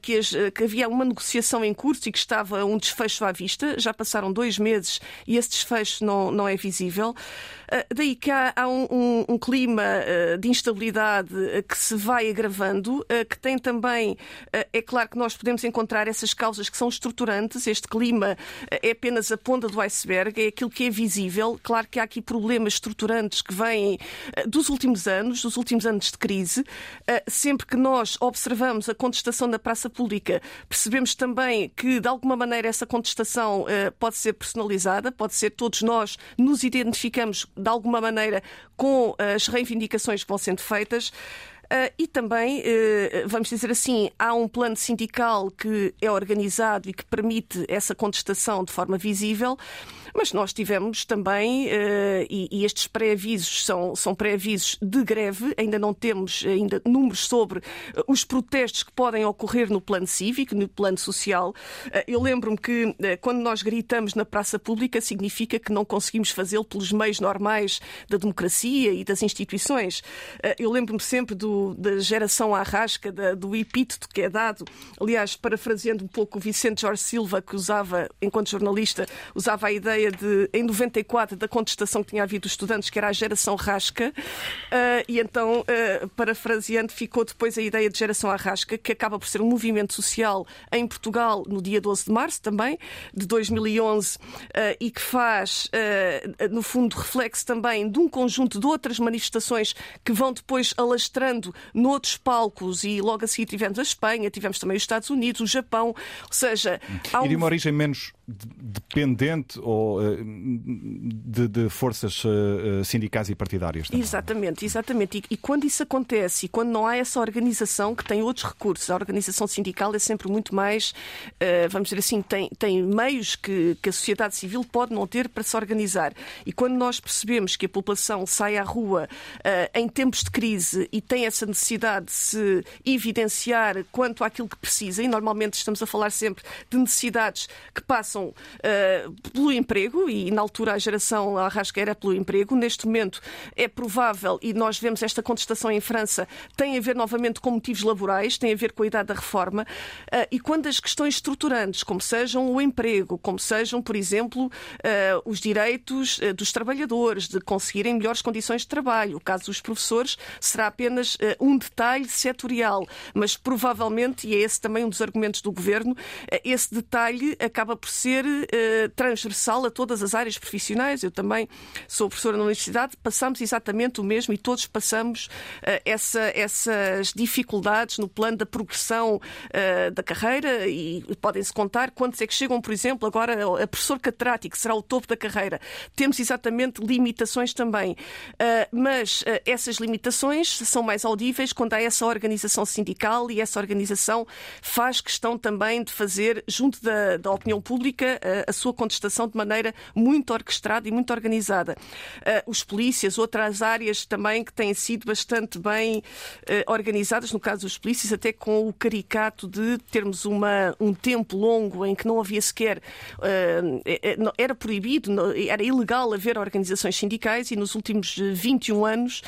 que, as, uh, que, havia uma negociação em curso e que estava um desfecho à vista. Já passaram dois meses e esse desfecho não, não é visível. Daí que há, há um, um, um, clima de instabilidade que se vai agravando, que tem também, é claro que nós podemos encontrar essas causas que são estruturantes. Este clima é apenas a ponta do iceberg, é aquilo que é visível. Claro que há aqui problemas estruturantes que vêm dos últimos anos, dos últimos anos de crise. Sempre que nós observamos a contestação da praça pública, percebemos também que, de alguma maneira, essa contestação pode ser personalizada, pode ser todos nós nos identificamos, de alguma maneira, com as reivindicações que vão sendo feitas. Uh, e também, uh, vamos dizer assim, há um plano sindical que é organizado e que permite essa contestação de forma visível. Mas nós tivemos também, uh, e, e, estes pré-avisos são, são pré-avisos de greve, ainda não temos ainda números sobre uh, os protestos que podem ocorrer no plano cívico, no plano social. Eu lembro-me que quando nós gritamos na praça pública, significa que não conseguimos fazê-lo pelos meios normais da democracia e das instituições. eu lembro-me sempre do, da geração arrasca, da, do epíteto que é dado, aliás, parafraseando um pouco o Vicente Jorge Silva, que usava, enquanto jornalista, usava a ideia ideia de, em 94, da contestação que tinha havido dos estudantes, que era a geração rasca, uh, e então, uh, parafraseando, ficou depois a ideia de geração arrasca, que acaba por ser um movimento social em Portugal no dia 12 de março também, de 2011, uh, ah, e que faz, no fundo, reflexo também de um conjunto de outras manifestações que vão depois alastrando noutros palcos, e logo a seguir tivemos a Espanha, tivemos também os Estados Unidos, o Japão, ou seja... Há um... E de uma origem menos dependente ou de, de forças sindicais e partidárias. Também. Exatamente, exatamente. E, e, quando isso acontece e quando não há essa organização que tem outros recursos, a organização sindical é sempre muito mais, vamos dizer assim, tem, tem meios que, que a sociedade civil pode não ter para se organizar. E quando nós percebemos que a população sai à rua em tempos de crise e tem essa necessidade de se evidenciar quanto àquilo que precisa, e normalmente estamos a falar sempre de necessidades que passam uh, pelo emprego, e na altura a geração Arrasca era pelo emprego. Neste momento é provável, e nós vemos esta contestação em França, tem a ver novamente com motivos laborais, tem a ver com a idade da reforma, uh, e quando as questões estruturantes, como sejam o emprego, como sejam, por exemplo, uh, os direitos dos trabalhadores, de conseguirem melhores condições de trabalho, o caso dos professores será apenas um detalhe setorial, mas provavelmente, e é esse também um dos argumentos do governo, esse detalhe acaba por ser uh, transversal a todas as áreas profissionais. Eu também sou professora na universidade, passamos exatamente o mesmo e todos passamos uh, essa, essas dificuldades no plano da progressão uh, da carreira e podem-se contar quantos é que chegam, por exemplo, agora a professor catedrático, será o topo da carreira. Temos exatamente limitações também, mas essas limitações são mais audíveis quando há essa organização sindical e essa organização faz questão também de fazer, junto da, da opinião pública, a, a, sua contestação de maneira muito orquestrada e muito organizada. Uh, os polícias, outras áreas também que têm sido bastante bem uh, organizadas, no caso dos polícias, até com o caricato de termos uma, um tempo longo em que não havia sequer. Era proibido, era ilegal haver organizações sindicais e nos últimos 21 anos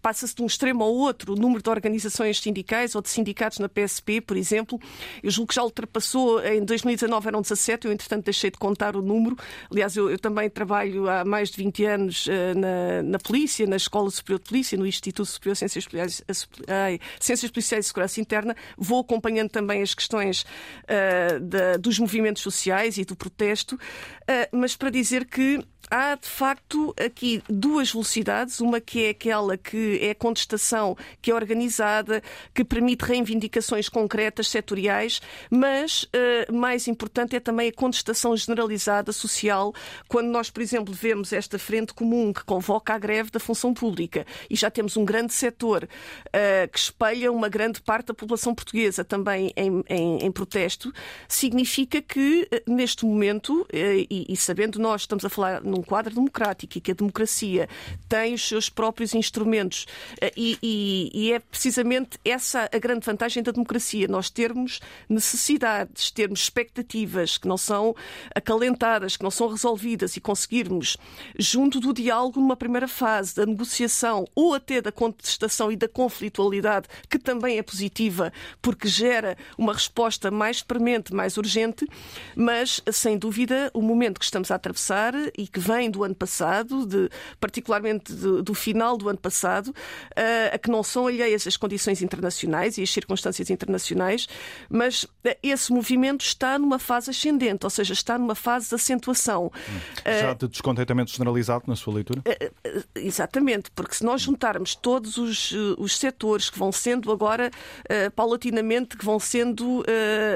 passa-se de um extremo ao outro o número de organizações sindicais ou de sindicatos na PSP, por exemplo. Eu julgo que já ultrapassou, em 2019 eram 17, eu entretanto deixei de contar o número. Aliás, eu, eu também trabalho há mais de 20 anos uh, na, na polícia, na Escola Superior de Polícia, no Instituto Superior de Ciências Policiais, ai, Ciências Policiais e Segurança Interna. Vou acompanhando também as questões uh, da, dos movimentos sociais e do protesto, uh, mas para dizer que há de facto aqui duas velocidades, uma que é aquela que é contestação, que é organizada, que permite reivindicações concretas, setoriais, mas uh, mais importante é também a contestação generalizada social, quando nós, por exemplo, vemos esta frente comum que convoca a greve da função pública e já temos um grande setor uh, que espelha uma grande parte da população portuguesa também em, em, em protesto, significa que uh, neste momento, e, e sabendo nós, estamos a falar num quadro democrático e que a democracia tem os seus próprios instrumentos. Eh, e, e, e, é precisamente essa a grande vantagem da democracia, nós termos necessidades, termos expectativas que não são acalentadas, que não são resolvidas e conseguirmos, junto do diálogo numa primeira fase, da negociação ou até da contestação e da conflitualidade, que também é positiva porque gera uma resposta mais premente, mais urgente, mas sem dúvida o momento que estamos a atravessar e que vem do ano passado, de, particularmente de, do final do ano passado, uh, a que não são alheias as condições internacionais e as circunstâncias internacionais, mas uh, esse movimento está numa fase ascendente, ou seja, está numa fase de acentuação. Já de descontentamento generalizado na sua leitura? Uh, exatamente, porque se nós juntarmos todos os, os setores que vão sendo agora, paulatinamente, que vão sendo,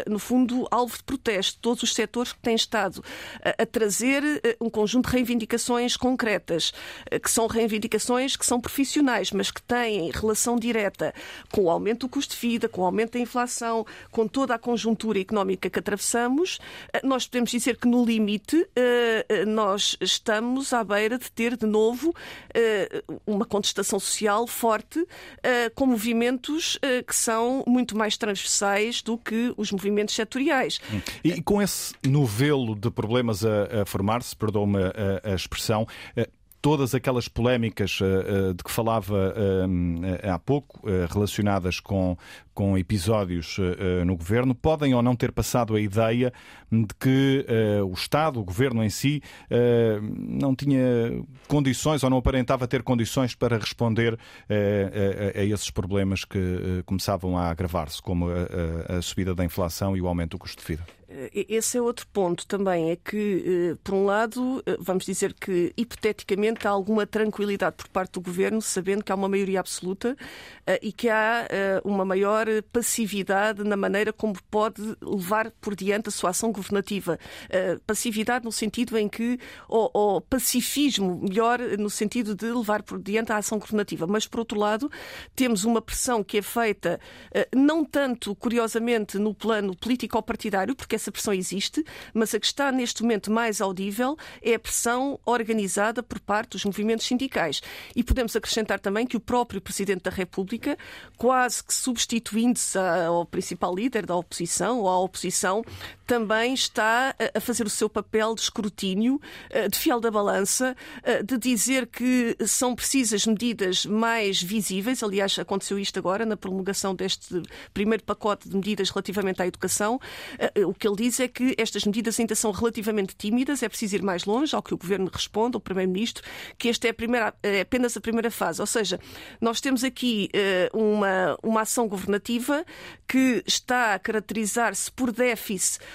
no fundo, alvo de protesto, todos os setores que têm estado a trazer um conjunto de reivindicações concretas, eh, que são reivindicações que são profissionais, mas que têm relação direta com o aumento do custo de vida, com o aumento da inflação, com toda a conjuntura económica que atravessamos, eh, nós podemos dizer que, no limite, eh, nós estamos à beira de ter, de novo, uma contestação social forte, com movimentos que são muito mais transversais do que os movimentos setoriais. E com esse novelo de problemas a, formar-se, perdoa-me a, expressão, eh, todas aquelas polémicas uh, de que falava uh, há pouco, relacionadas com, com episódios no governo, podem ou não ter passado a ideia de que o Estado, o governo em si, não tinha condições ou não aparentava ter condições para responder a, esses problemas que começavam a agravar-se, como a subida da inflação e o aumento do custo de vida. Esse é outro ponto também, é que, por um lado, vamos dizer que, hipoteticamente, há alguma tranquilidade por parte do governo, sabendo que há uma maioria absoluta e que há uma maior passividade na maneira como pode levar por diante a sua ação governativa. Passividade no sentido em que, ou, ou pacifismo, melhor, no sentido de levar por diante a ação governativa. Mas, por outro lado, temos uma pressão que é feita, não tanto, curiosamente, no plano político-partidário, porque essa pressão existe, mas a que está neste momento mais audível é a pressão organizada por parte dos movimentos sindicais. E podemos acrescentar também que o próprio Presidente da República, quase que substituindo-se ao principal líder da oposição ou à oposição, também está a fazer o seu papel de escrutínio, eh, de fiel da balança, eh, de dizer que são precisas medidas mais visíveis. Aliás, aconteceu isto agora na promulgação deste primeiro pacote de medidas relativamente à educação. Eh, o que ele diz é que estas medidas ainda são relativamente tímidas, é preciso ir mais longe, ao que o Governo responde, o Primeiro-Ministro, que esta é, a primeira, é apenas a primeira fase. Ou seja, nós temos aqui uma, uma ação governativa que está a caracterizar-se por déficit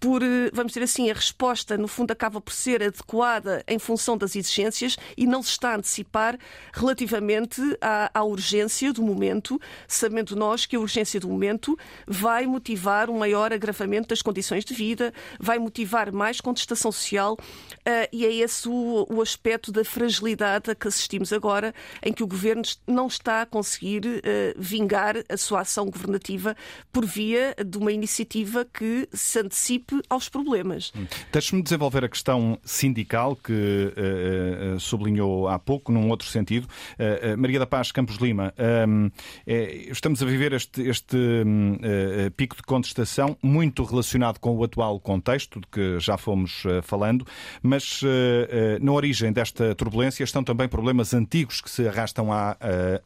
por, eh, vamos dizer assim, a resposta, no fundo, acaba por ser adequada em função das exigências e não se está a antecipar relativamente à, à urgência do momento, sabendo nós que a urgência do momento vai motivar um maior agravamento das condições de vida, vai motivar mais contestação social uh, e é esse o, o, aspecto da fragilidade a que assistimos agora, em que o governo não está a conseguir uh, vingar a sua ação governativa por via de uma iniciativa que se antecipe aos problemas. Deixe-me desenvolver a questão sindical que uh, uh, sublinhou há pouco, num outro sentido. Uh, Maria da Paz Campos Lima, ehm, estamos a viver este, este hum, pico de contestação muito relacionado com o atual contexto de que já fomos falando, mas na origem desta turbulência estão também problemas antigos que se arrastam há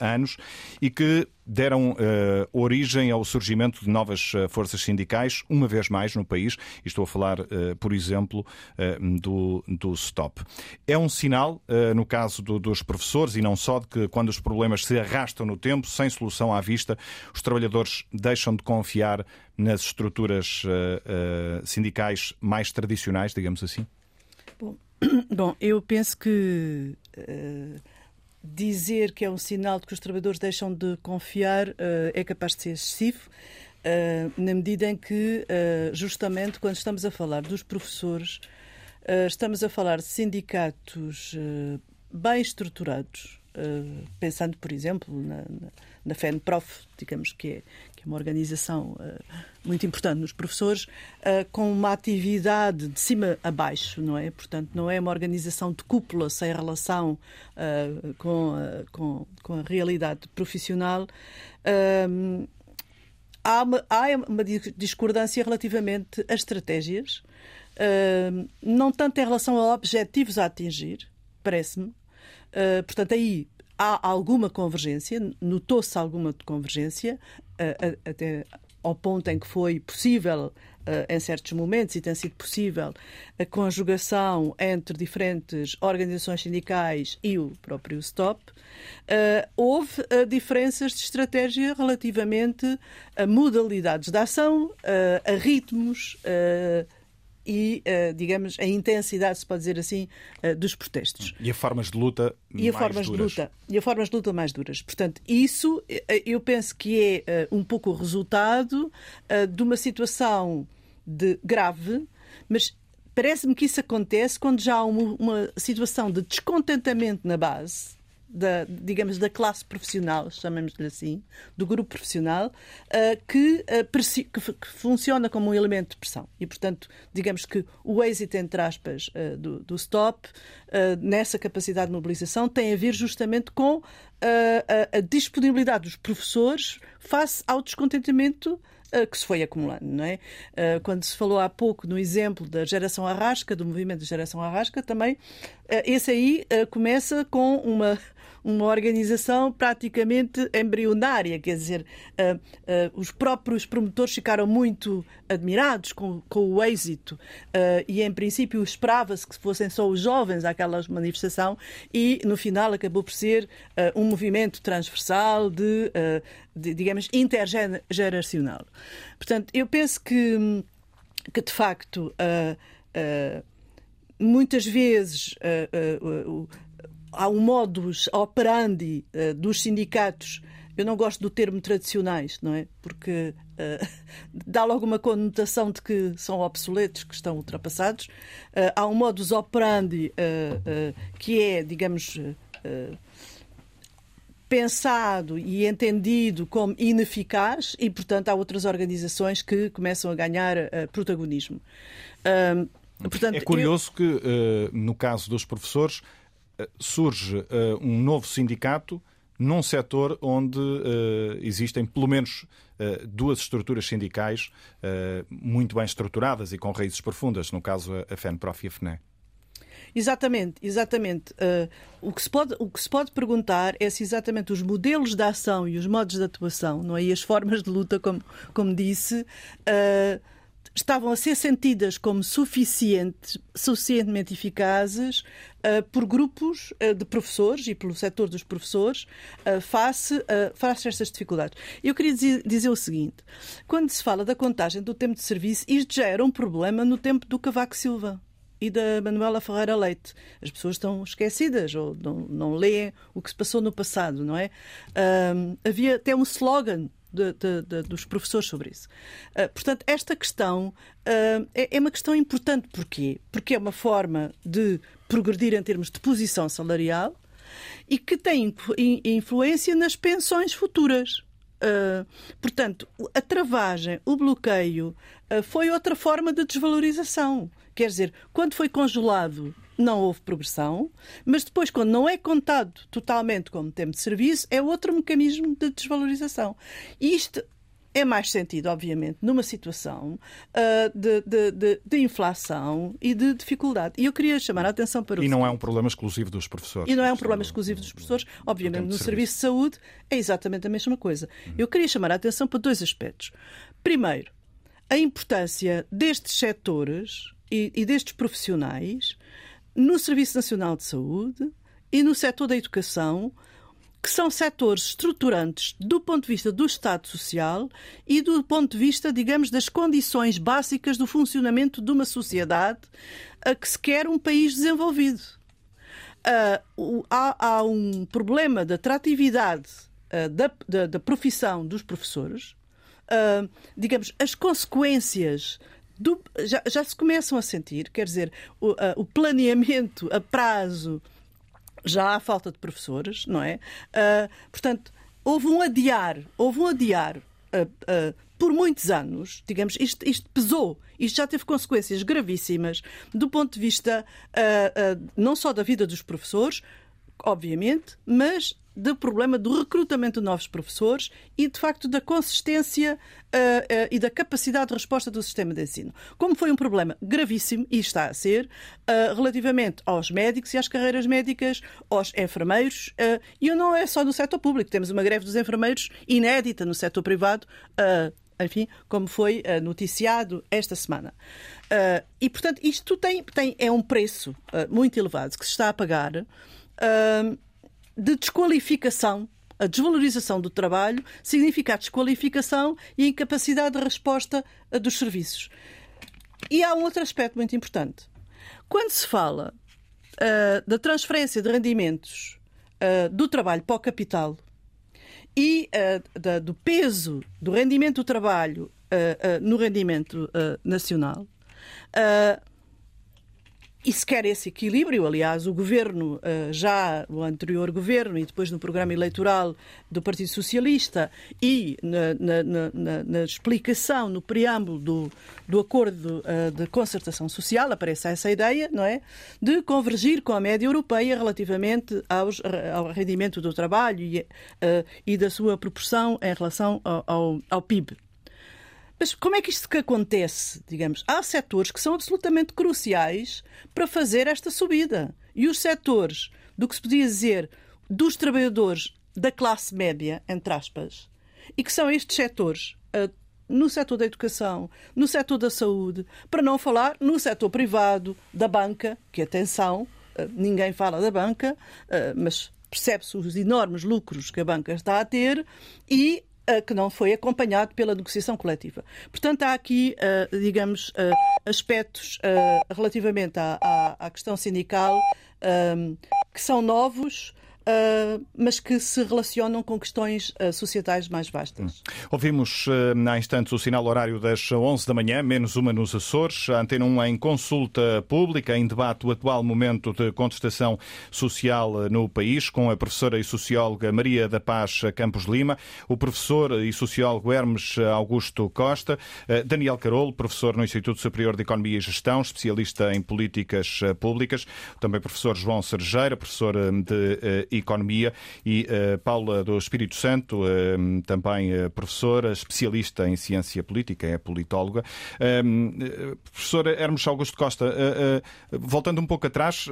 anos e que deram uh, origem ao surgimento de novas uh, forças sindicais, uma vez mais no país. E estou a falar, uh, por exemplo, do, do STOP. É um sinal, no caso do, dos professores, e não só, de que quando os problemas se arrastam no tempo, sem solução à vista, os trabalhadores deixam de confiar nas estruturas sindicais mais tradicionais, digamos assim? Bom, bom eu penso que dizer que é um sinal de que os trabalhadores deixam de confiar uh, é capaz de ser excessivo, uh, na medida em que, uh, justamente, quando estamos a falar dos professores, estamos a falar de sindicatos bem estruturados, pensando, por exemplo, na, na, na FENPROF, digamos que é, é uma organização muito importante nos professores, uh, com uma atividade de cima a baixo, não é? Portanto, não é uma organização de cúpula sem relação uh, com, a, com, com, a realidade profissional. Há, uma, há uma discordância relativamente às estratégias, não tanto em relação a objetivos a atingir, parece-me. portanto, aí há alguma convergência, notou-se alguma convergência, até ao ponto em que foi possível, uh, em certos momentos, e tem sido possível, a conjugação entre diferentes organizações sindicais e o próprio STOP, uh, houve uh, diferenças de estratégia relativamente a modalidades de ação, a ritmos e, uh, digamos, a intensidade, se pode dizer assim, uh, dos protestos. E a formas de luta e mais formas duras. De luta, e a formas de luta mais duras. Portanto, isso uh, eu penso que é um pouco o resultado de uma situação de grave, mas parece-me que isso acontece quando já há uma, uma situação de descontentamento na base da, digamos, da classe profissional, chamemos-lhe assim, do grupo profissional, uh, que, uh, que, funciona como um elemento de pressão. E, portanto, digamos que o êxito, entre aspas, uh, do, do, STOP, nessa capacidade de mobilização, tem a ver justamente com a, a disponibilidade dos professores face ao descontentamento que se foi acumulando, não é? Quando se falou há pouco no exemplo da geração Arrasca, do movimento da geração Arrasca, também esse aí começa com uma uma organização praticamente embrionária, quer dizer, uh, uh, os próprios promotores ficaram muito admirados com, com o êxito uh, e, em princípio, esperava-se que fossem só os jovens àquela manifestação e, no final, acabou por ser um movimento transversal de, de digamos, intergeracional. Portanto, eu penso que que de facto muitas vezes há um modus operandi dos sindicatos eu não gosto do termo tradicionais, não é? Porque uh, dá logo uma conotação de que são obsoletos, que estão ultrapassados. Uh, há um modus operandi uh, que é, digamos, pensado e entendido como ineficaz e, portanto, há outras organizações que começam a ganhar protagonismo. Portanto, é curioso eu... que, no caso dos professores, surge um novo sindicato num setor onde uh, existem pelo menos uh, duas estruturas sindicais uh, muito bem estruturadas e com raízes profundas, no caso a FENPROF e a FNE. Exatamente, exatamente. O, que se pode, o que se pode perguntar é se exatamente os modelos de ação e os modos de atuação, não é? E as formas de luta, como, como disse, uh, estavam a ser sentidas como suficientemente eficazes uh, por grupos uh, de professores e pelo setor dos professores uh, face, face a estas dificuldades. Eu queria dizer, dizer, o seguinte: quando se fala da contagem do tempo de serviço, isto já era um problema no tempo do Cavaco Silva e da Manuela Ferreira Leite. As pessoas estão esquecidas ou não, não leem o que se passou no passado, não é? havia até um slogan de, de, de, dos professores sobre isso. Uh, portanto, esta questão uh, é, é, uma questão importante. Porquê? Porque é uma forma de progredir em termos de posição salarial e que tem influência nas pensões futuras. Uh, portanto, a travagem, o bloqueio, foi outra forma de desvalorização. Quer dizer, quando foi congelado não houve progressão, mas depois, quando não é contado totalmente como tempo de serviço, é outro mecanismo de desvalorização. E isto é mais sentido, obviamente, numa situação uh, de, de, de, de, inflação e de dificuldade. E eu queria chamar a atenção para o. E não é um problema exclusivo dos professores. E não é um problema exclusivo dos professores. Obviamente, no serviço. de saúde é exatamente a mesma coisa. Uhum. Eu queria chamar a atenção para dois aspectos. Primeiro, a importância destes setores e, e destes profissionais no Serviço Nacional de Saúde e no setor da educação, que são setores estruturantes do ponto de vista do Estado Social e do ponto de vista, digamos, das condições básicas do funcionamento de uma sociedade a que se quer um país desenvolvido. Uh, há, há, um problema de atratividade uh, da, da, da, profissão dos professores. Uh, digamos, as consequências do, já, já se começam a sentir, quer dizer, o, uh, o planeamento a prazo já há falta de professores, não é? Uh, portanto, houve um adiar, houve um adiar uh, por muitos anos, digamos, isto, isto, pesou, isto já teve consequências gravíssimas do ponto de vista não só da vida dos professores, obviamente, mas do problema do recrutamento de novos professores e, de facto, da consistência uh, uh, e da capacidade de resposta do sistema de ensino. Como foi um problema gravíssimo, e está a ser, uh, relativamente aos médicos e às carreiras médicas, aos enfermeiros, e não é só no setor público, temos uma greve dos enfermeiros inédita no setor privado, enfim, como foi noticiado esta semana. e, portanto, isto tem, tem, é um preço muito elevado que se está a pagar de desqualificação. A desvalorização do trabalho significa a desqualificação e a incapacidade de resposta dos serviços. E há um outro aspecto muito importante. Quando se fala uh, da transferência de rendimentos uh, do trabalho para o capital e uh, da, do peso do rendimento do trabalho no rendimento nacional, e se quer esse equilíbrio, aliás, o governo, eh, já o anterior governo e depois no programa eleitoral do Partido Socialista e na, na, na, na explicação, no preâmbulo do, do acordo eh, de concertação social, aparece essa ideia, não é? De convergir com a média europeia relativamente aos, ao rendimento do trabalho e, eh, e da sua proporção em relação ao, ao, ao PIB. Mas como é que isto que acontece? Digamos, há setores que são absolutamente cruciais para fazer esta subida. E os setores, do que se podia dizer, dos trabalhadores da classe média, entre aspas, e que são estes setores, uh, no setor da educação, no setor da saúde, para não falar no setor privado, da banca, que atenção, uh, ninguém fala da banca, uh, mas percebe-se os enormes lucros que a banca está a ter, e que não foi acompanhado pela negociação coletiva. Portanto, há aqui, digamos, aspectos relativamente à, à, questão sindical que são novos Uh, mas que se relacionam com questões uh, societais mais vastas. Hum. Ouvimos uh, há instantes o sinal horário das 11 da manhã, menos uma nos Açores, a Antena 1 em consulta pública, em debate o atual momento de contestação social no país, com a professora e socióloga Maria da Paz Campos Lima, o professor e sociólogo Hermes Augusto Costa, Daniel Carolo, professor no Instituto Superior de Economia e Gestão, especialista em políticas públicas, também professor João Sergeira, professor de Economia, e uh, Paula do Espírito Santo, uh, também uh, professora, especialista em ciência política, é politóloga. professora Hermes Augusto Costa, voltando um pouco atrás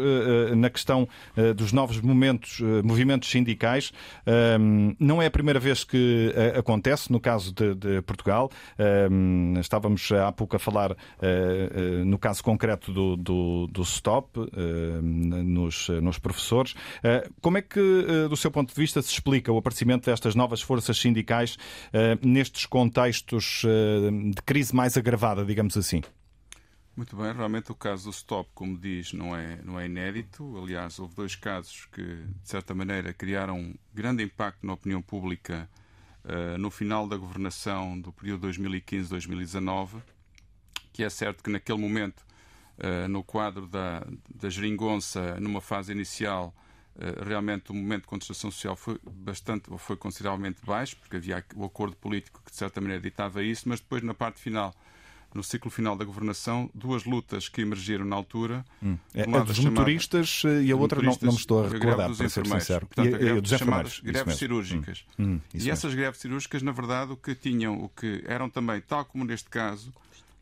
na questão dos novos momentos, movimentos sindicais, não é a primeira vez que acontece no caso de, de Portugal. estávamos há pouco a falar no caso concreto do, do, do STOP, nos, nos professores. como é que que, eh, do seu ponto de vista, se explica o aparecimento destas novas forças sindicais eh, nestes contextos eh, de crise mais agravada, digamos assim? Muito bem, realmente o caso do Stop, como diz, não é, não é inédito. Aliás, houve dois casos que, de certa maneira, criaram um grande impacto na opinião pública uh, no final da governação do período 2015-2019, que é certo que naquele momento, uh, no quadro da, da geringonça, numa fase inicial, realmente o momento de contestação social foi bastante, ou foi consideravelmente baixo, porque havia o acordo político que de certa maneira ditava isso, mas depois na parte final no ciclo final da governação, duas lutas que emergiram na altura. Hum. É, a dos motoristas eh, e a outra não, não me estou a recordar, para ser sincero. Portanto, e, a, a dos chamadas greves cirúrgicas. Hum. Hum, e mesmo. essas greves cirúrgicas, na verdade, o que tinham, o que eram também, tal como neste caso,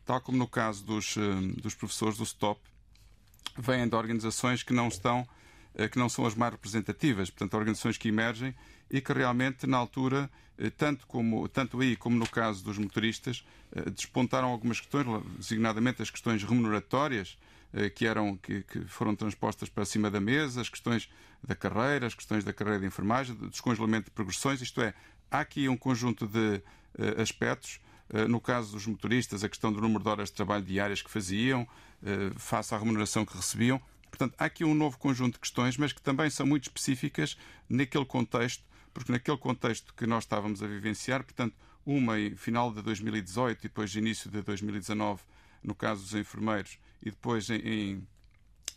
tal como no caso dos, eh, dos professores do STOP, vêm de organizações que não estão eh, que não são as mais representativas, portanto, organizações que emergem e que realmente, na altura, eh, tanto, como, tanto aí como no caso dos motoristas, eh, despontaram algumas questões, designadamente as questões remuneratórias, que, eram, que, que, foram transpostas para cima da mesa, as questões da carreira, as questões da carreira de enfermagem, do descongelamento de progressões, isto é, há aqui um conjunto de aspectos. No caso dos motoristas, a questão do número de horas de trabalho diárias que faziam, face à remuneração que recebiam, Portanto, há aqui um novo conjunto de questões, mas que também são muito específicas naquele contexto, porque naquele contexto que nós estávamos a vivenciar, portanto, uma em final de 2018 e depois início de 2019, no caso dos enfermeiros, e depois em, em,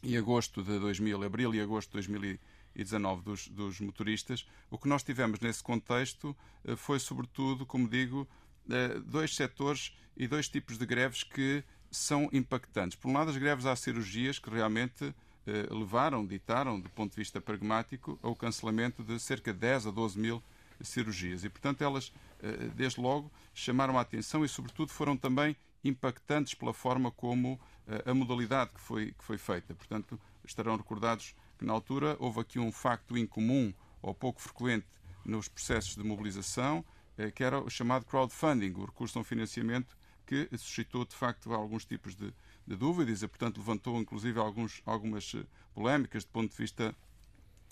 em agosto de 2000, abril e agosto de 2019 dos, dos motoristas, o que nós tivemos nesse contexto eh, foi, sobretudo, como digo, eh, dois setores e dois tipos de greves que são impactantes. Por um lado, as greves às cirurgias, que realmente eh, levaram, ditaram, do ponto de vista pragmático, ao cancelamento de cerca de 10 a 12 mil cirurgias. E, portanto, elas, eh, desde logo, chamaram a atenção e, sobretudo, foram também impactantes pela forma como eh, a modalidade que foi, que foi feita. Portanto, estarão recordados que, na altura, houve aqui um facto incomum ou pouco frequente nos processos de mobilização, que era o chamado crowdfunding, o recurso a um financiamento que suscitou, de facto, alguns tipos de, de dúvidas e, portanto, levantou, inclusive, alguns, algumas eh, polémicas do ponto de vista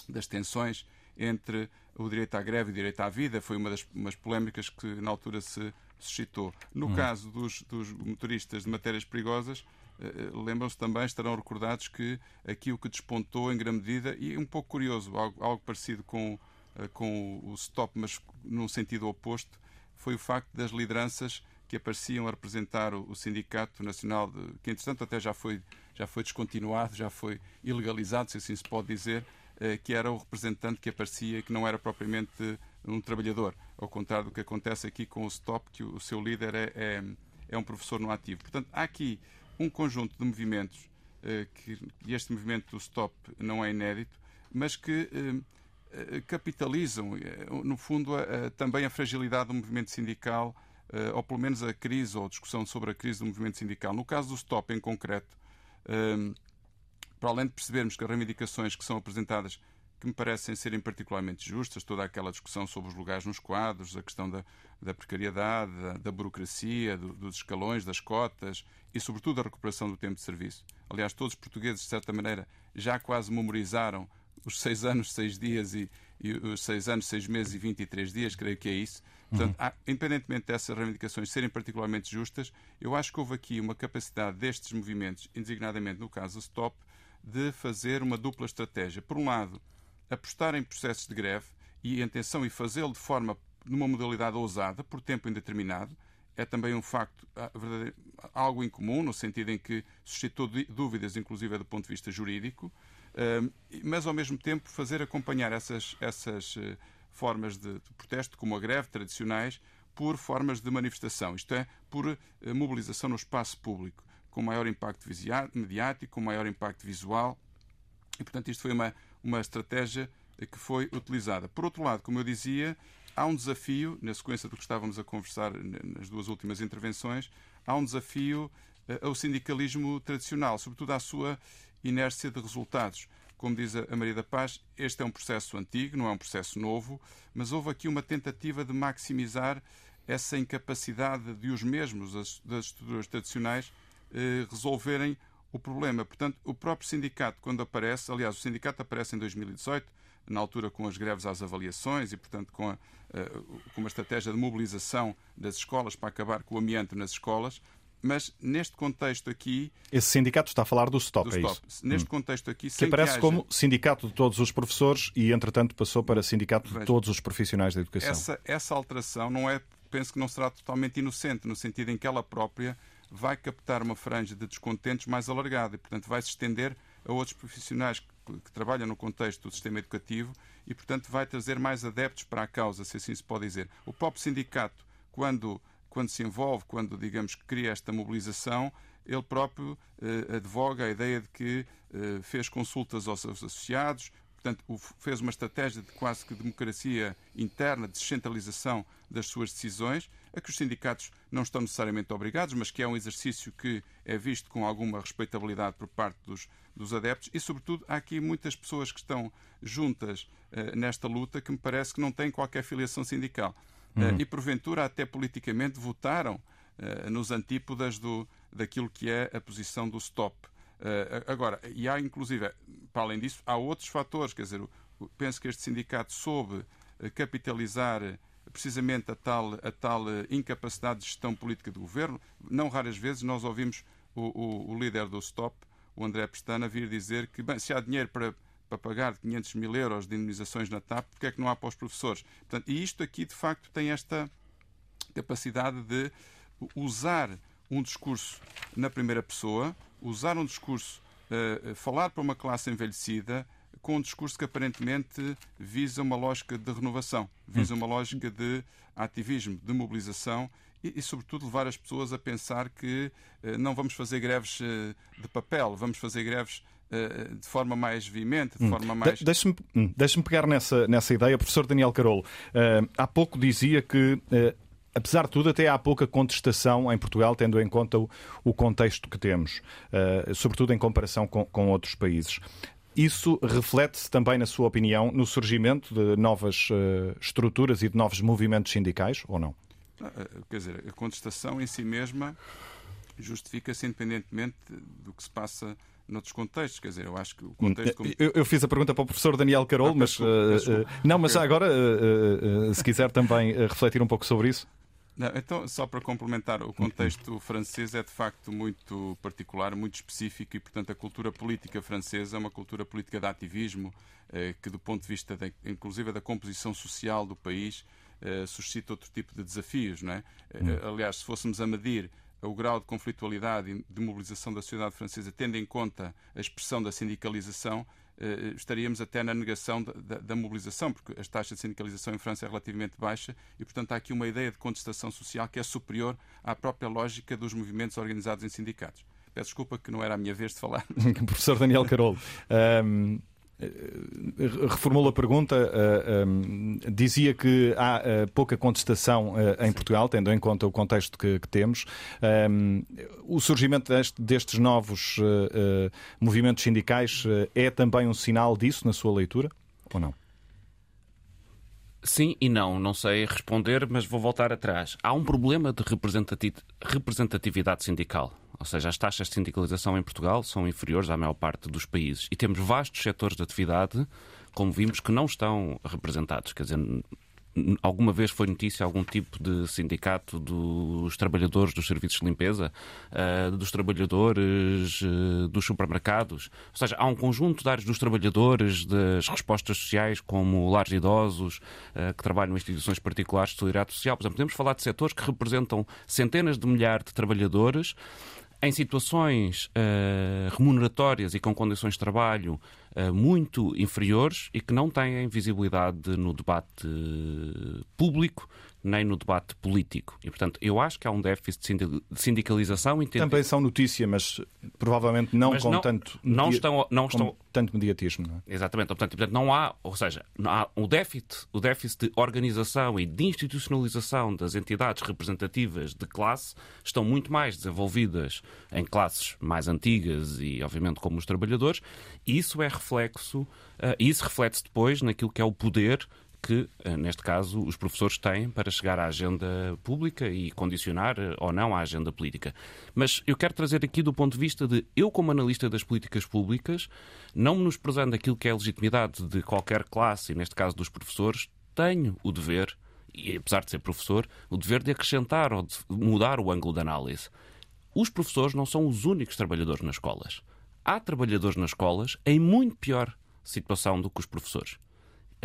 das tensões entre o direito à greve e o direito à vida. Foi uma das umas polémicas que, na altura, se suscitou. No hum. caso dos, dos motoristas de matérias perigosas, eh, eh, lembram-se também, estarão recordados que aqui o que despontou em grande medida, e um pouco curioso, algo, algo parecido com, com o stop, mas num sentido oposto, foi o facto das lideranças que apareciam a representar o, o Sindicato Nacional, de, que entretanto até já foi, já foi descontinuado, já foi ilegalizado, se assim se pode dizer, eh, que era o representante que aparecia que não era propriamente um trabalhador, ao contrário do que acontece aqui com o STOP, que o, seu líder é, é, é, um professor no ativo. Portanto, há aqui um conjunto de movimentos, eh, que, este movimento do STOP não é inédito, mas que eh, capitalizam, no fundo, também a fragilidade do movimento sindical ou pelo menos a crise ou a discussão sobre a crise do movimento sindical. No caso do STOP em concreto, eh, para além de percebermos que as reivindicações que são apresentadas que me parecem serem particularmente justas, toda aquela discussão sobre os lugares nos quadros, a questão da, da precariedade, da, da burocracia, do, dos escalões, das cotas e, sobretudo, a recuperação do tempo de serviço. Aliás, todos os portugueses, de certa maneira, já quase memorizaram os seis anos, seis dias e, e os seis anos, seis meses e 23 dias, creio que é isso. Portanto, uhum. há, independentemente dessas reivindicações serem particularmente justas, eu acho que houve aqui uma capacidade destes movimentos, designadamente no caso do Stop, de fazer uma dupla estratégia. Por um lado, apostar em processos de greve e atenção e fazê-lo de forma numa modalidade ousada, por tempo indeterminado, é também um facto ah, algo incomum, no sentido em que suscitou dúvidas, inclusive do ponto de vista jurídico, mas ao mesmo tempo fazer acompanhar essas, essas eh, formas de, de protesto, como a greve tradicionais, por formas de manifestação, isto é, por eh, mobilização no espaço público, com maior impacto mediático, com maior impacto visual. E, portanto, isto foi uma, uma estratégia que foi utilizada. Por outro lado, como eu dizia, há um desafio, na sequência do que estávamos a conversar nas duas últimas intervenções, há um desafio eh, ao sindicalismo tradicional, sobretudo à sua inércia de resultados. Como diz a Maria da Paz, este é um processo antigo, não é um processo novo, mas houve aqui uma tentativa de maximizar essa incapacidade de os mesmos, das estruturas tradicionais, eh, resolverem o problema. Portanto, o próprio sindicato, quando aparece, aliás, o sindicato aparece em 2018, na altura com as greves às avaliações e, portanto, com, a, eh, com uma estratégia de mobilização das escolas para acabar com o ambiente nas escolas, mas neste contexto aqui. Esse sindicato está a falar do STOP, do é stop. isso? Neste hum. contexto aqui. Que aparece que haja... como sindicato de todos os professores e, entretanto, passou para sindicato de Veja, todos os profissionais da educação. Essa, essa alteração não é. Penso que não será totalmente inocente, no sentido em que ela própria vai captar uma franja de descontentes mais alargada e, portanto, vai se estender a outros profissionais que, que trabalham no contexto do sistema educativo e, portanto, vai trazer mais adeptos para a causa, se assim se pode dizer. O próprio sindicato, quando quando se envolve, quando, digamos, cria esta mobilização, ele próprio eh, advoga a ideia de que eh, fez consultas aos seus associados, portanto, fez uma estratégia de quase que democracia interna, de descentralização das suas decisões, a que os sindicatos não estão necessariamente obrigados, mas que é um exercício que é visto com alguma respeitabilidade por parte dos, dos adeptos e, sobretudo, há aqui muitas pessoas que estão juntas eh, nesta luta que me parece que não têm qualquer filiação sindical. Uhum. e, porventura, até politicamente votaram uh, nos antípodas do, daquilo que é a posição do stop. Uh, agora, e há, inclusive, para além disso, há outros fatores. Quer dizer, penso que este sindicato soube capitalizar precisamente a tal, a tal incapacidade de gestão política do governo. Não raras vezes nós ouvimos o, o, o líder do Stop, o André Pestana, vir dizer que bem, se há dinheiro para para pagar 500 mil euros de indemnizações na TAP, porque é que não há para os professores? Portanto, e isto aqui, de facto, tem esta capacidade de usar um discurso na primeira pessoa, usar um discurso, uh, falar para uma classe envelhecida, com um discurso que aparentemente visa uma lógica de renovação, visa uma lógica de ativismo, de mobilização e, e, sobretudo, levar as pessoas a pensar que uh, não vamos fazer greves de papel, vamos fazer greves eh, de forma mais veemente, de hum. forma mais. De Deixe-me hum, deixe pegar nessa, nessa ideia, professor Daniel Carolo. Uh, há pouco dizia que. Uh, apesar de tudo, até há pouca contestação em Portugal, tendo em conta o, o contexto que temos, uh, sobretudo em comparação com, com outros países. Isso reflete-se também, na sua opinião, no surgimento de novas estruturas e de novos movimentos sindicais, ou não? Quer dizer, a contestação em si mesma justifica-se independentemente do que se passa noutros contextos. Quer dizer, eu acho que o contexto. Como... Eu, eu, fiz a pergunta para o professor Daniel Carol, ah, mas. Uh, não, mas já agora, uh, se quiser também refletir um pouco sobre isso. Não, então, só para complementar, o contexto francês é de facto muito particular, muito específico e, portanto, a cultura política francesa é uma cultura política de ativismo que, do ponto de vista, de, inclusive, da composição social do país, suscita outro tipo de desafios. Não é? Hum. Aliás, se fôssemos a medir o grau de conflitualidade e de mobilização da sociedade francesa, tendo em conta a expressão da sindicalização, eh, estaríamos até na negação da, mobilização, porque a taxa de sindicalização em França é relativamente baixa e, portanto, há aqui uma ideia de contestação social que é superior à própria lógica dos movimentos organizados em sindicatos. Peço desculpa que não era a minha vez de falar. Professor Daniel Carol, um, eh, reformula a pergunta, uh, um, dizia que há pouca contestação em Portugal, tendo em conta o contexto que, temos. Um, o surgimento deste, destes novos movimentos sindicais é também um sinal disso, na sua leitura, ou não? Sim e não, não sei responder, mas vou voltar atrás. Há um problema de representatividade sindical Ou seja, as taxas de sindicalização em Portugal são inferiores à maior parte dos países. E temos vastos setores de atividade, como vimos, que não estão representados. Quer dizer, alguma vez foi notícia algum tipo de sindicato dos trabalhadores dos serviços de limpeza, uh, dos trabalhadores uh, dos supermercados? Ou seja, há um conjunto de áreas dos trabalhadores, das respostas sociais, como lares idosos, uh, que trabalham em instituições particulares de solidariedade social. Por exemplo, podemos falar de setores que representam centenas de milhares de trabalhadores em situações uh, remuneratórias e com condições de trabalho uh, muito inferiores e que não têm visibilidade no debate público nem no debate político. E, portanto, eu acho que há um déficit de sindicalização. Entendo... Também são notícia, mas provavelmente não mas com, não, tanto, não estão, não estão... tanto mediatismo. Não é? Exatamente. Portanto, portanto, não há, ou seja, não há o déficit, o déficit de organização e de institucionalização das entidades representativas de classe estão muito mais desenvolvidas em classes mais antigas e, obviamente, como os trabalhadores. E isso é reflexo, uh, isso reflete-se depois naquilo que é o poder que, eh, neste caso, os professores têm para chegar à agenda pública e condicionar eh, ou não a agenda política. Mas eu quero trazer aqui do ponto de vista de eu, como analista das políticas públicas, não menosprezando aquilo que é a legitimidade de qualquer classe, e neste caso dos professores, tenho o dever, e apesar de ser professor, o dever de acrescentar ou de mudar o ângulo de análise. Os professores não são os únicos trabalhadores nas escolas. Há trabalhadores nas escolas em muito pior situação do que os professores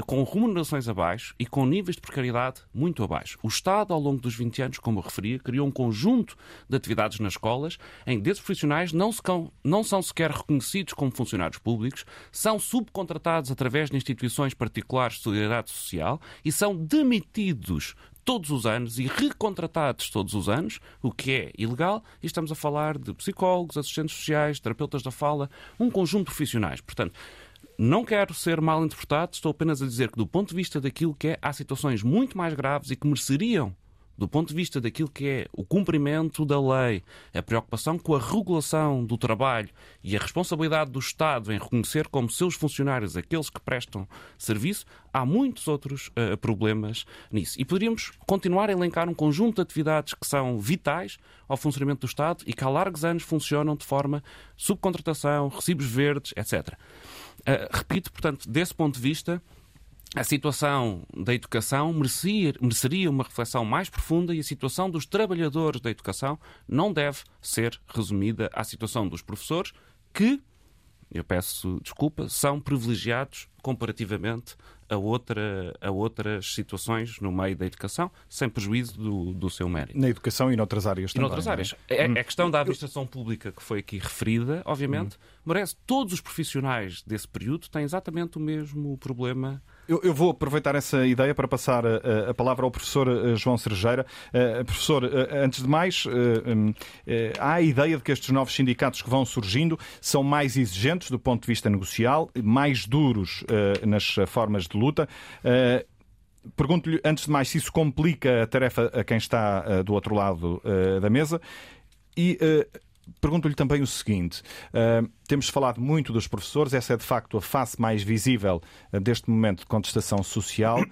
com remunerações abaixo e com níveis de precariedade muito abaixo. O Estado, ao longo dos 20 anos, como eu referia, criou um conjunto de atividades nas escolas em que esses profissionais não, se, não são sequer reconhecidos como funcionários públicos, são subcontratados através de instituições particulares de solidariedade social e são demitidos todos os anos e recontratados todos os anos, o que é ilegal, e estamos a falar de psicólogos, assistentes sociais, terapeutas da fala, um conjunto de profissionais. Portanto, não quero ser mal interpretado, estou apenas a dizer que, do ponto de vista daquilo que é, há situações muito mais graves e que mereceriam, do ponto de vista daquilo que é o cumprimento da lei, a preocupação com a regulação do trabalho e a responsabilidade do Estado em reconhecer como seus funcionários aqueles que prestam serviço, há muitos outros uh, problemas nisso. E poderíamos continuar a elencar um conjunto de atividades que são vitais ao funcionamento do Estado e que há largos anos funcionam de forma subcontratação, recibos verdes, etc. Uh, repito, portanto, desse ponto de vista, a situação da educação merecia, mereceria uma reflexão mais profunda e a situação dos trabalhadores da educação não deve ser resumida à situação dos professores, que, eu peço desculpa, são privilegiados comparativamente a, outra, a outras situações no meio da educação, sem prejuízo do, do seu mérito. Na educação e noutras áreas também. E noutras é? áreas. É? A, a questão da administração pública que foi aqui referida, obviamente, hum. merece. Todos os profissionais desse período têm exatamente o mesmo problema eu, eu, vou aproveitar essa ideia para passar a, a palavra ao professor eh, João Cerejeira. Uh, professor, uh, antes de mais, uh, há a ideia de que estes novos sindicatos que vão surgindo são mais exigentes do ponto de vista negocial, mais duros nas formas de luta. Pergunto-lhe, antes de mais, se isso complica a tarefa a quem está do outro lado da mesa. E Pergunto-lhe também o seguinte: uh, temos falado muito dos professores, essa é de facto a face mais visível uh, deste momento de contestação social.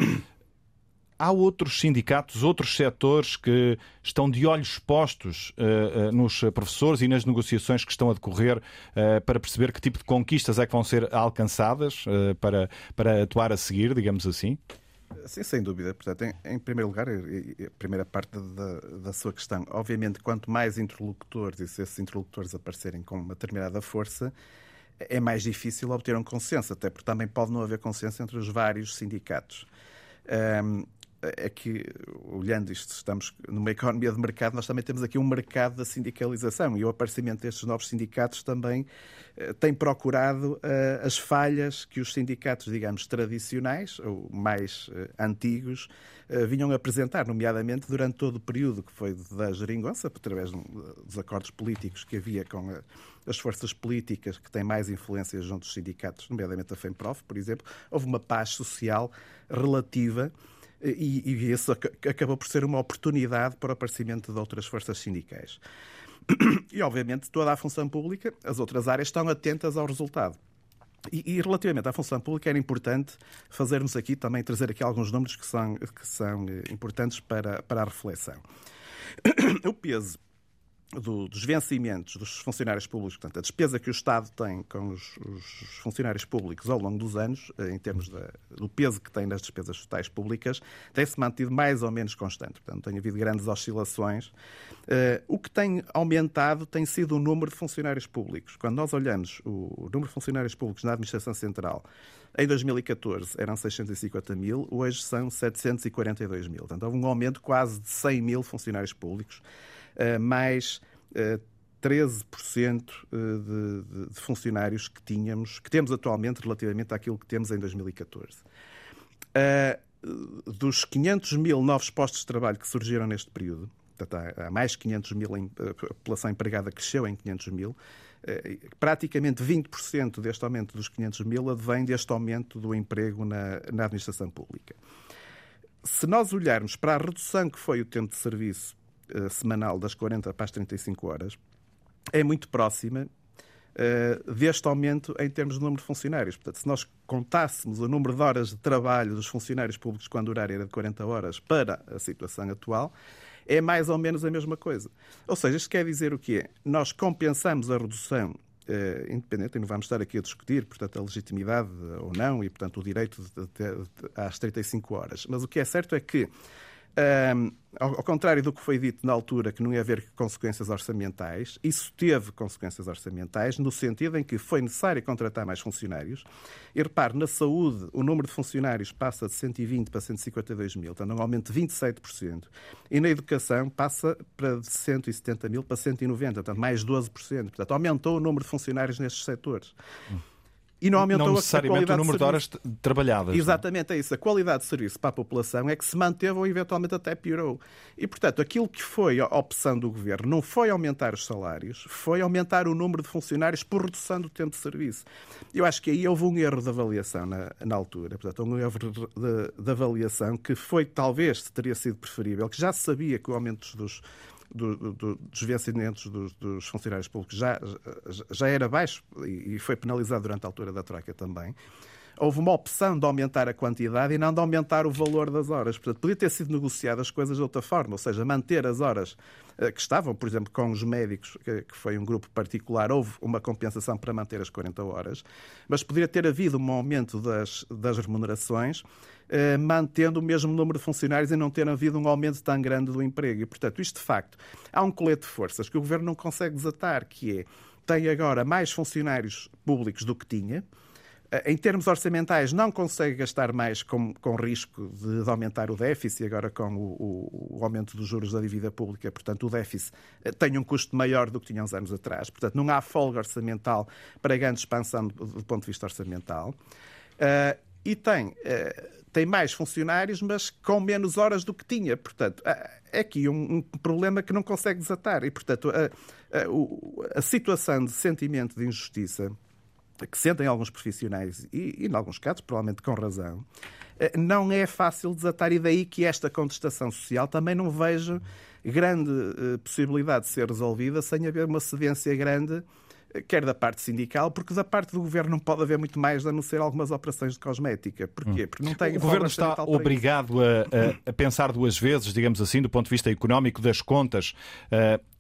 Há outros sindicatos, outros setores que estão de olhos postos uh, nos professores e nas negociações que estão a decorrer para perceber que tipo de conquistas é que vão ser alcançadas para, para atuar a seguir, digamos assim? Sim, sem dúvida. Portanto, em, em primeiro lugar, a primeira parte da, da, sua questão, obviamente, quanto mais interlocutores e se esses interlocutores aparecerem com uma determinada força, é mais difícil obter um consenso, até porque também pode não haver consenso entre os vários sindicatos. Um, é que, olhando isto, estamos numa economia de mercado, nós também temos aqui um mercado da sindicalização e o aparecimento destes novos sindicatos também eh, tem procurado eh, as falhas que os sindicatos, digamos, tradicionais ou mais eh, antigos vinham a apresentar, nomeadamente durante todo o período que foi da geringonça, através dos acordos políticos que havia com as forças políticas que têm mais influência junto dos sindicatos, nomeadamente a FEMPROF, por exemplo, houve uma paz social relativa e, e isso acabou por ser uma oportunidade para o aparecimento de outras forças sindicais. E, obviamente, toda a função pública, as outras áreas estão atentas ao resultado. E, e, relativamente à função pública, era importante fazermos aqui também, trazer aqui alguns números que são, que são eh, importantes para, para a reflexão. O peso do, dos vencimentos dos funcionários públicos, portanto, a despesa que o Estado tem com os, os funcionários públicos ao longo dos anos, eh, em termos de, do peso que tem nas despesas totais públicas, tem-se mantido mais ou menos constante. Portanto, tem havido grandes oscilações. Uh, o que tem aumentado tem sido o número de funcionários públicos. Quando nós olhamos o, o número de funcionários públicos na Administração Central, em 2014 eram 650 mil, hoje são 742 mil. Portanto, houve um aumento quase de 100 mil funcionários públicos. Eh, mais 13% eh, eh, de, de, funcionários que tínhamos, que temos atualmente relativamente àquilo que temos em 2014. Uh, dos 500 mil novos postos de trabalho que surgiram neste período, portanto, há, mais 500 mil, a população empregada cresceu em 500 mil, praticamente 20% deste aumento dos 500 mil advém deste aumento do emprego na, na administração pública. Se nós olharmos para a redução que foi o tempo de serviço uh, semanal das 40 para as 35 horas é muito próxima uh, deste aumento em termos de número de funcionários. Portanto, se nós contássemos o número de horas de trabalho dos funcionários públicos quando o horário era de 40 horas para a situação atual, é mais ou menos a mesma coisa. Ou seja, isto quer dizer o quê? Nós compensamos a redução Uh, independente, e não vamos estar aqui a discutir, portanto, a legitimidade ou não e, portanto, o direito de, de, de, às 35 horas. Mas o que é certo é que um, ao, contrário do que foi dito na altura, que não ia haver consequências orçamentais, isso teve consequências orçamentais, no sentido em que foi necessário contratar mais funcionários. E repare, na saúde, o número de funcionários passa de 120 para 152 mil, portanto, um aumento de 27%. E na educação passa para de 170 mil para 190, portanto, mais 12%. Portanto, aumentou o número de funcionários nestes setores. Hum e não aumentou não necessariamente a o número de, horas trabalhadas. É? Exatamente, é isso. A qualidade de serviço para a população é que se manteve ou eventualmente até piorou. E, portanto, aquilo que foi a opção do governo não foi aumentar os salários, foi aumentar o número de funcionários por redução do tempo de serviço. Eu acho que aí houve um erro de avaliação na, na altura, portanto, um erro de, de, de avaliação que foi, talvez, teria sido preferível, que já se sabia que o aumento dos do, do, dos vencimentos dos, dos, funcionários públicos já, já era baixo e foi penalizado durante a altura da Troika também houve uma opção de aumentar a quantidade e não de aumentar o valor das horas. Portanto, podia ter sido negociadas as coisas de outra forma, ou seja, manter as horas eh, que estavam, por exemplo, com os médicos, que foi um grupo particular, houve uma compensação para manter as 40 horas, mas poderia ter havido um aumento das, das remunerações, eh, mantendo o mesmo número de funcionários e não ter havido um aumento tão grande do emprego. E, portanto, isto de facto, há um colete de forças que o governo não consegue desatar, que é tem agora mais funcionários públicos do que tinha, em termos orçamentais, não consegue gastar mais com, com risco de, de, aumentar o déficit, agora com o, o, o, aumento dos juros da dívida pública. Portanto, o déficit eh, tem um custo maior do que tinha uns anos atrás. Portanto, não há folga orçamental para grande expansão do, do ponto de vista orçamental. Uh, e tem, uh, tem mais funcionários, mas com menos horas do que tinha. Portanto, é aqui um, um problema que não consegue desatar. E, portanto, a situação de sentimento de injustiça que sentem alguns profissionais, e, e em alguns casos, provavelmente com razão, eh, não é fácil desatar, e daí que esta contestação social também não vejo grande eh, possibilidade de ser resolvida sem haver uma cedência grande, eh, quer da parte sindical, porque da parte do governo não pode haver muito mais a não ser algumas operações de cosmética. Porquê? Hum. Porque não tem o governo está obrigado a, a, a, pensar duas vezes, digamos assim, do ponto de vista económico das contas,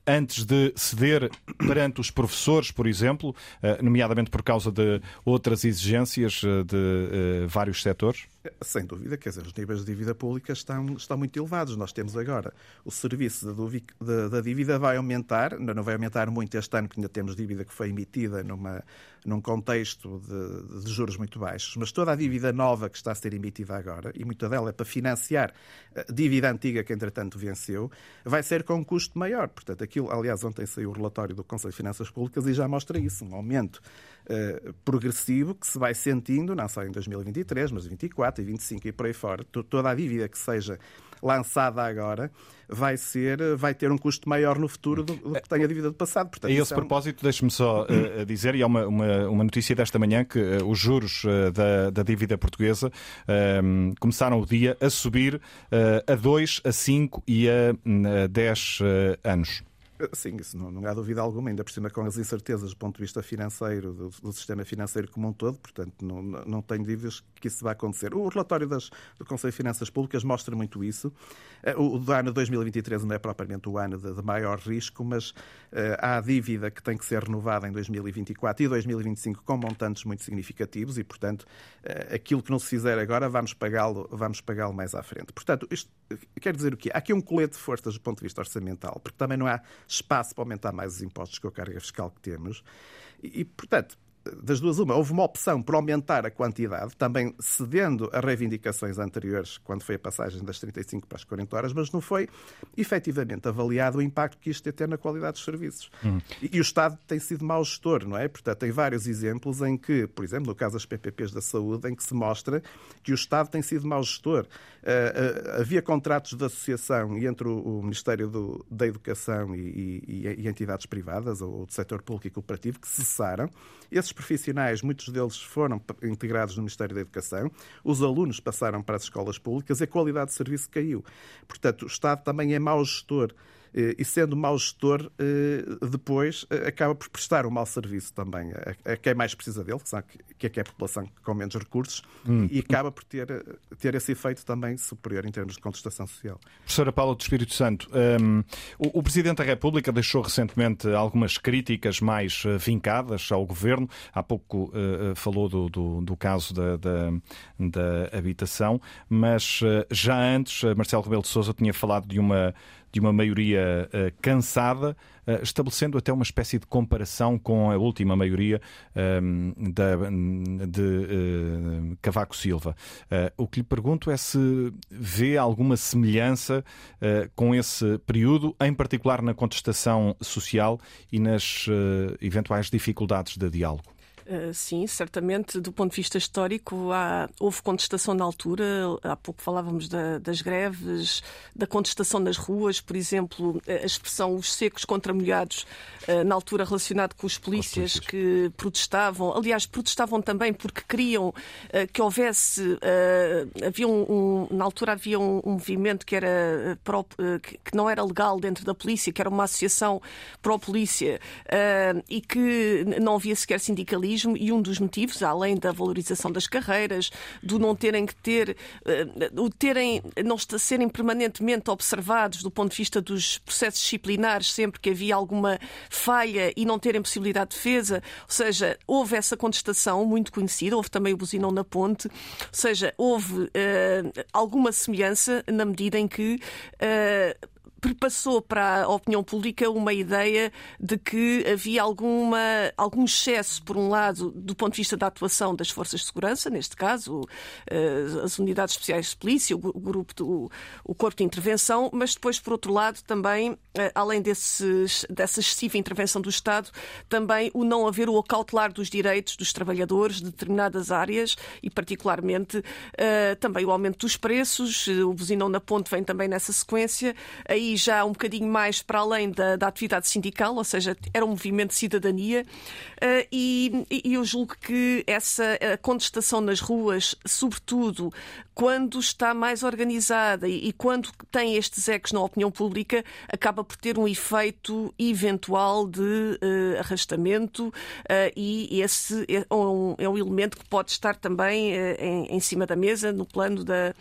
antes de ceder perante os professores, por exemplo, eh, nomeadamente por causa de outras exigências eh, de eh, vários setores? Sem dúvida, quer dizer, os níveis de dívida pública estão, estão muito elevados. Nós temos agora o serviço da, da dívida vai aumentar, não vai aumentar muito este ano, porque ainda temos dívida que foi emitida numa, num contexto de, de, juros muito baixos, mas toda a dívida nova que está a ser emitida agora, e muita dela é para financiar dívida antiga que entretanto venceu, vai ser com um custo maior. Portanto, aquilo, aliás, ontem saiu o relatório do Conselho de Finanças Públicas e já mostra isso, um aumento uh, progressivo que se vai sentindo, não só em 2023, mas 24 e 25 e por aí fora. Toda a dívida que seja lançada agora vai ser vai ter um custo maior no futuro do, do que tem a dívida do passado. Portanto, a esse é um... propósito, deixe-me só uh, dizer, e há uma, uma, uma, notícia desta manhã, que uh, os juros uh, da, da, dívida portuguesa ehm, começaram o dia a subir a 2, a 5 e a, a 10 anos. Sim, isso não, não, há dúvida alguma, ainda por cima com as incertezas do ponto de vista financeiro, do, do sistema financeiro como um todo, portanto, não, não tenho dúvidas que isso vai acontecer. O relatório das, do Conselho de Finanças Públicas mostra muito isso. Eh, o, o ano 2023 não é propriamente o ano de, de maior risco, mas uh, há dívida que tem que ser renovada em 2024 e 2025 com montantes muito significativos e, portanto, uh, aquilo que não se fizer agora vamos pagá-lo vamos pagá mais à frente. Portanto, isto quer dizer o quê? Há aqui um colete de forças do ponto de vista orçamental, porque também não há espaço para aumentar mais os impostos com a carga fiscal que temos. E portanto, das duas, uma, houve uma opção por aumentar a quantidade, também cedendo a reivindicações anteriores, quando foi a passagem das 35 para as 40 horas, mas não foi efetivamente avaliado o impacto que isto ia ter na qualidade dos serviços. Hum. E, e, o Estado tem sido mau gestor, não é? Portanto, tem vários exemplos em que, por exemplo, no caso das PPPs da saúde, em que se mostra que o Estado tem sido mau gestor. Uh, uh, havia contratos de associação entre o, o Ministério do, da Educação e, e, e, entidades privadas, ou do setor público e cooperativo, que cessaram. Esses profissionais, muitos deles foram integrados no Ministério da Educação, os alunos passaram para as escolas públicas e a qualidade de serviço caiu. Portanto, o Estado também é mau gestor e sendo mau gestor, eh, depois eh, acaba por prestar um mau serviço também a quem mais precisa dele, que é, que é a população com menos recursos, hum. e acaba por ter, ter esse efeito também superior em termos de contestação social. Professora Paula do Espírito Santo, um, o, o, Presidente da República deixou recentemente algumas críticas mais vincadas ao Governo. Há pouco uh, falou do, do, do caso da, da, da, habitação, mas uh, já antes Marcelo Rebelo de Sousa tinha falado de uma de uma maioria uh, cansada, uh, estabelecendo até uma espécie de comparação com a última maioria ehm, da, de uh, Cavaco Silva. o que lhe pergunto é se vê alguma semelhança com esse período, em particular na contestação social e nas eventuais dificuldades de diálogo. Uh, sim, certamente, do ponto de vista histórico, há, houve contestação na altura. Há pouco falávamos da, das greves, da contestação nas ruas, por exemplo, a expressão os secos contra molhados, uh, na altura relacionado com os polícias, polícias, que protestavam. Aliás, protestavam também porque queriam uh, que houvesse. havia um, um, na altura havia um, um movimento que, era, que, que, não era legal dentro da polícia, que era uma associação pró-polícia e que não havia sequer sindicalismo e um dos motivos, além da valorização das carreiras, do não terem que ter, uh, o terem, não serem permanentemente observados do ponto de vista dos processos disciplinares sempre que havia alguma falha e não terem possibilidade de defesa, ou seja, houve essa contestação muito conhecida, houve também o buzinão na ponte, ou seja, houve uh, alguma semelhança na medida em que uh, perpassou para a opinião pública uma ideia de que havia alguma, algum excesso, por um lado, do ponto de vista da atuação das forças de segurança, neste caso, eh, as unidades especiais de polícia, o grupo do o corpo de intervenção, mas depois, por outro lado, também, eh, além desses, dessa excessiva intervenção do Estado, também o não haver o acautelar dos direitos dos trabalhadores de determinadas áreas e, particularmente, eh, também o aumento dos preços, o buzinão na ponte vem também nessa sequência. Aí já um bocadinho mais para além da, da atividade sindical, ou seja, era um movimento de cidadania, uh, e, e, eu julgo que essa contestação nas ruas, sobretudo quando está mais organizada e, quando tem estes ecos na opinião pública, acaba por ter um efeito eventual de uh, arrastamento uh, e esse é um, é um, elemento que pode estar também em, em, cima da mesa no plano da,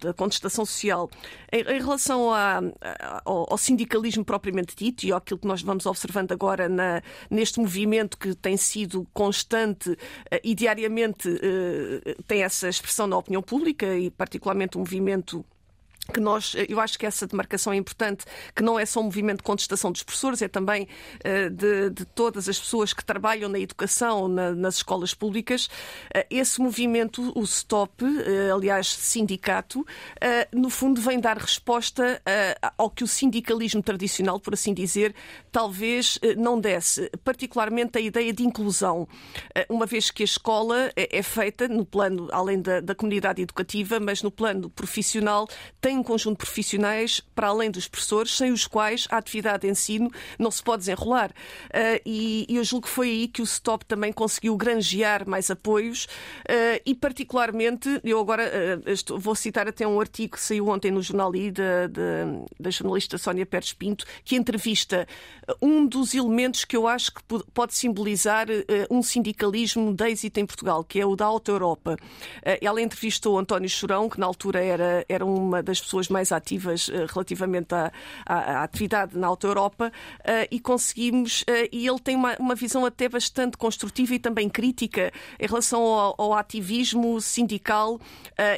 da contestação social. Em, em relação à, ao, ao, sindicalismo propriamente dito e àquilo que nós vamos observando agora na, neste movimento que tem sido constante uh, e diariamente uh, tem essa expressão na opinião pública e particularmente o movimento que nós, eu acho que essa demarcação é importante, que não é só um movimento de contestação dos professores, é também uh, de, de, todas as pessoas que trabalham na educação, na, nas escolas públicas. Uh, esse movimento, o STOP, uh, aliás, sindicato, no fundo vem dar resposta ao que o sindicalismo tradicional, por assim dizer, talvez não desse, particularmente a ideia de inclusão, uma vez que a escola é, é feita no plano, além da, da comunidade educativa, mas no plano profissional, tem tem um conjunto de profissionais, para além dos professores, sem os quais a atividade de ensino não se pode desenrolar. Uh, e, e eu julgo que foi aí que o STOP também conseguiu granjear mais apoios uh, e, particularmente, eu agora uh, vou citar até um artigo que saiu ontem no Jornal I da, da, da jornalista Sónia Pérez Pinto, que entrevista um dos elementos que eu acho que pode simbolizar um sindicalismo de êxito em Portugal, que é o da Alta Europa. Ela entrevistou António Chorão, que na altura era, era uma das pessoas mais ativas relativamente à, à, à atividade na Alta Europa, e conseguimos, e ele tem uma, uma visão até bastante construtiva e também crítica em relação ao, ao ativismo sindical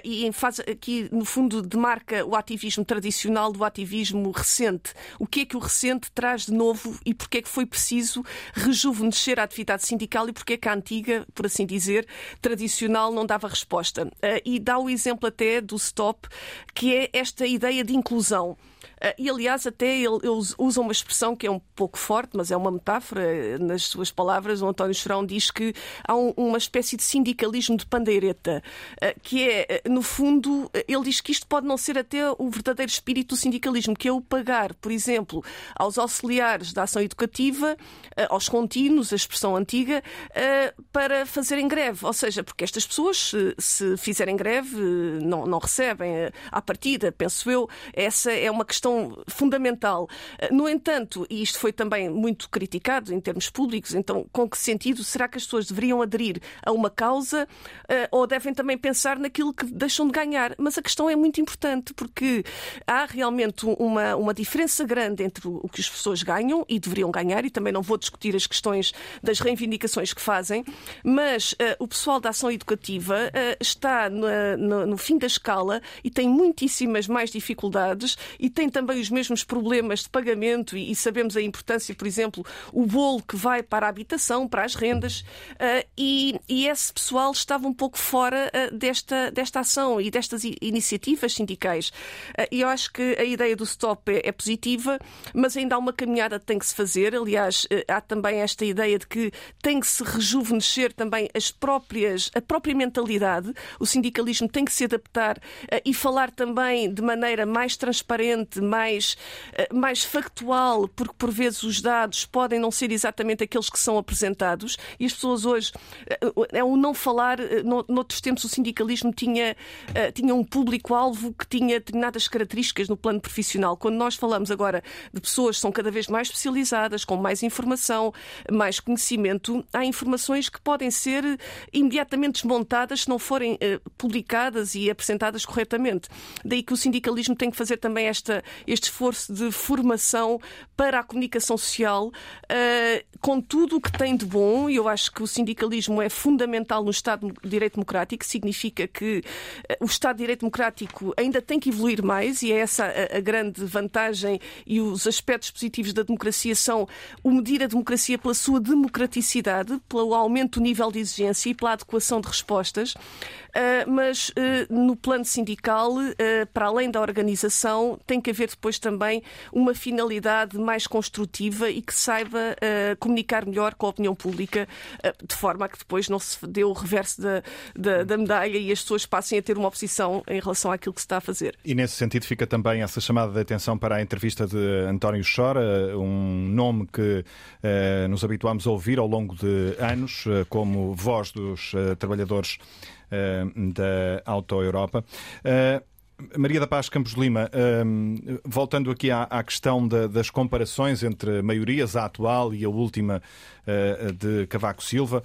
e faz aqui, no fundo, demarca o ativismo tradicional do ativismo recente. O que é que o recente traz de novo e porque é que foi preciso rejuvenescer a atividade sindical e porque é que a antiga, por assim dizer, tradicional não dava resposta. E dá o exemplo até do STOP, que é esta ideia de inclusão. Eh, e, aliás, até ele, usa uma expressão que é um pouco forte, mas é uma metáfora. Eh, nas suas palavras, o António Chorão diz que há uma espécie de sindicalismo de pandeireta, eh, que é, no fundo, ele diz que isto pode não ser até o verdadeiro espírito do sindicalismo, que é o pagar, por exemplo, aos auxiliares da ação educativa, aos contínuos, a expressão antiga, para fazerem greve. Ou seja, porque estas pessoas, se fizerem greve, não, não recebem à partida, penso eu. Essa é uma questão questão fundamental. Eh, no entanto, e isto foi também muito criticado em termos públicos, então com que sentido será que as pessoas deveriam aderir a uma causa eh, ou devem também pensar naquilo que deixam de ganhar? Mas a questão é muito importante porque há realmente uma, uma diferença grande entre o que as pessoas ganham e deveriam ganhar, e também não vou discutir as questões das reivindicações que fazem, mas uh, o pessoal da ação educativa uh, está no, no, no fim da escala e tem muitíssimas mais dificuldades e tem também também os mesmos problemas de pagamento e, sabemos a importância, por exemplo, o bolo que vai para a habitação, para as rendas, uh, e, e, esse pessoal estava um pouco fora uh, desta, desta ação e destas iniciativas sindicais. Uh, e eu acho que a ideia do stop é, é, positiva, mas ainda há uma caminhada que tem que se fazer. Aliás, há também esta ideia de que tem que se rejuvenescer também as próprias, a própria mentalidade. O sindicalismo tem que se adaptar e falar também de maneira mais transparente, mais, eh, mais factual, porque por vezes os dados podem não ser exatamente aqueles que são apresentados e as pessoas hoje, eh, é o não falar, eh, noutros tempos o sindicalismo tinha, tinha um público-alvo que tinha determinadas características no plano profissional. Quando nós falamos agora de pessoas que são cada vez mais especializadas, com mais informação, mais conhecimento, há informações que podem ser imediatamente desmontadas se não forem publicadas e apresentadas corretamente. Daí que o sindicalismo tem que fazer também esta, este esforço de formação para a comunicação social, uh, com tudo o que tem de bom, e eu acho que o sindicalismo é fundamental no Estado de Direito Democrático, significa que uh, o Estado de Direito Democrático ainda tem que evoluir mais, e é essa a, a grande vantagem e os aspectos positivos da democracia são o medir a democracia pela sua democraticidade, pelo aumento do nível de exigência e pela adequação de respostas. Uh, mas uh, no plano sindical, uh, para além da organização, tem que haver depois também uma finalidade mais construtiva e que saiba comunicar melhor com a opinião pública, de forma a que depois não se dê o reverso da, da, da, medalha e as pessoas passem a ter uma oposição em relação àquilo que se está a fazer. E nesse sentido fica também essa chamada de atenção para a entrevista de António Chora, um nome que nos habituámos a ouvir ao longo de anos como voz dos trabalhadores da Auto Europa. Maria da Paz Campos Lima, um, voltando aqui à, à questão da, das comparações entre maiorias, a atual e a última uh, de Cavaco Silva.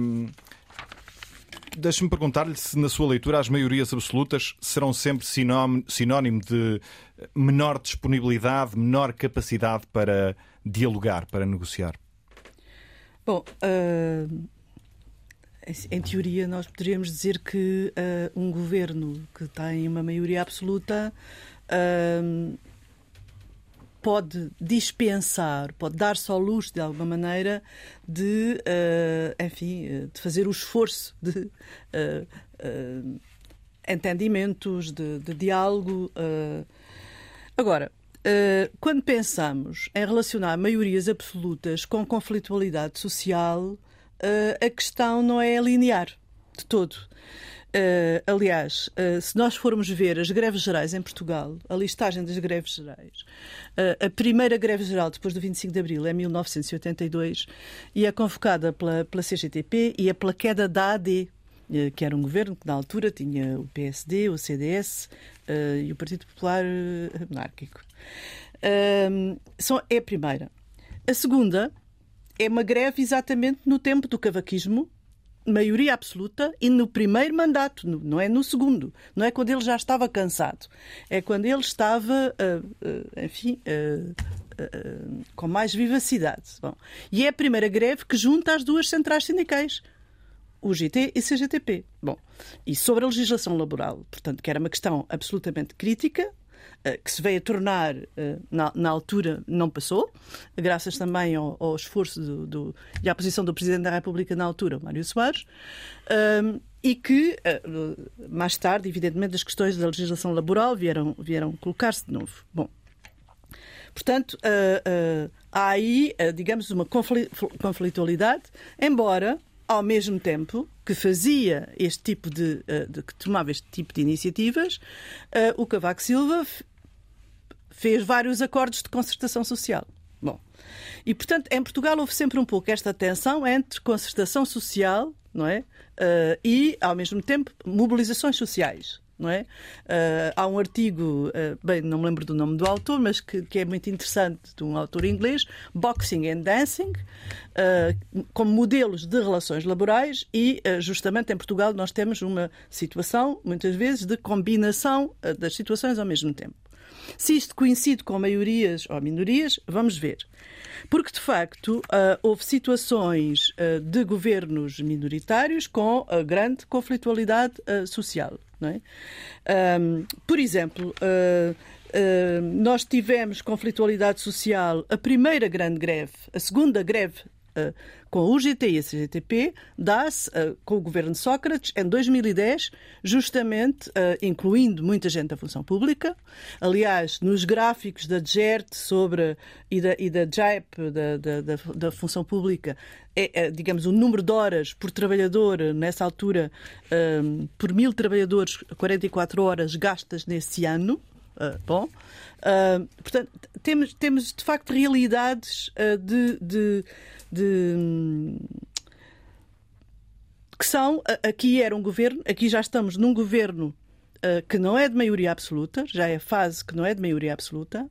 Um, Deixe-me perguntar-lhe se, na sua leitura, as maiorias absolutas serão sempre sinónimo de menor disponibilidade, menor capacidade para dialogar, para negociar. Bom, uh, em teoria, nós poderíamos dizer que uh, um governo que tem uma maioria absoluta uh, pode dispensar, pode dar-se ao luxo, de alguma maneira, de, uh, enfim, de fazer o esforço de entendimentos, de, de diálogo. Agora, quando pensamos em relacionar maiorias absolutas com conflitualidade social, uh, a questão não é linear de todo. Uh, aliás, uh, se nós formos ver as greves gerais em Portugal, a listagem das greves gerais, uh, a primeira greve geral depois do 25 de Abril é 1982 e é convocada pela, pela CGTP e é pela queda da AD, que era um governo que na altura tinha o PSD, o CDS e o Partido Popular Monárquico. é a primeira. A segunda é uma greve exatamente no tempo do cavaquismo, maioria absoluta e no primeiro mandato, não é no segundo, não é quando ele já estava cansado, é quando ele estava, uh, uh, enfim, uh, com mais vivacidade. Bom, e é a primeira greve que junta as duas centrais sindicais, o GT e CGTP. Bom, e sobre a legislação laboral, portanto, que era uma questão absolutamente crítica, que se veio a tornar, eh, na, na, altura, não passou, graças também ao, ao esforço do, do, e à posição do Presidente da República na altura, Mário Soares, um, e que, eh, mais tarde, evidentemente, as questões da legislação laboral vieram, vieram colocar-se de novo. Bom, portanto, uh, uh, há aí, uh, digamos, uma conflitualidade, embora ao mesmo tempo que fazia este tipo de, de, que tomava este tipo de iniciativas, o Cavaco Silva fez vários acordos de concertação social. Bom, e portanto, em Portugal houve sempre um pouco esta tensão entre concertação social, não é? Uh, e, ao mesmo tempo, mobilizações sociais. Não é? Uh, há um artigo, uh, bem, não me lembro do nome do autor, mas que, que é muito interessante, de um autor inglês, Boxing and Dancing, como modelos de relações laborais, e justamente em Portugal nós temos uma situação, muitas vezes, de combinação das situações ao mesmo tempo. Se isto coincide com maiorias ou minorias, vamos ver. Porque, de facto, uh, houve situações uh, de governos minoritários com uh, grande conflitualidade social. É? Por exemplo, nós tivemos conflitualidade social, a primeira grande greve, a segunda greve com a UGT e a CGTP, dá-se uh, com o governo de Sócrates em 2010, justamente uh, incluindo muita gente da função pública. Aliás, nos gráficos da GERT sobre, e, da, e da JEP, da, da, da, da função pública, é, é, digamos, o número de horas por trabalhador, nessa altura, um, por mil trabalhadores, 44 horas gastas nesse ano. Uh, bom, uh, portanto, temos, temos de facto realidades uh, de, de, de que são aqui era um governo, aqui já estamos num governo uh, que não é de maioria absoluta, já é fase que não é de maioria absoluta.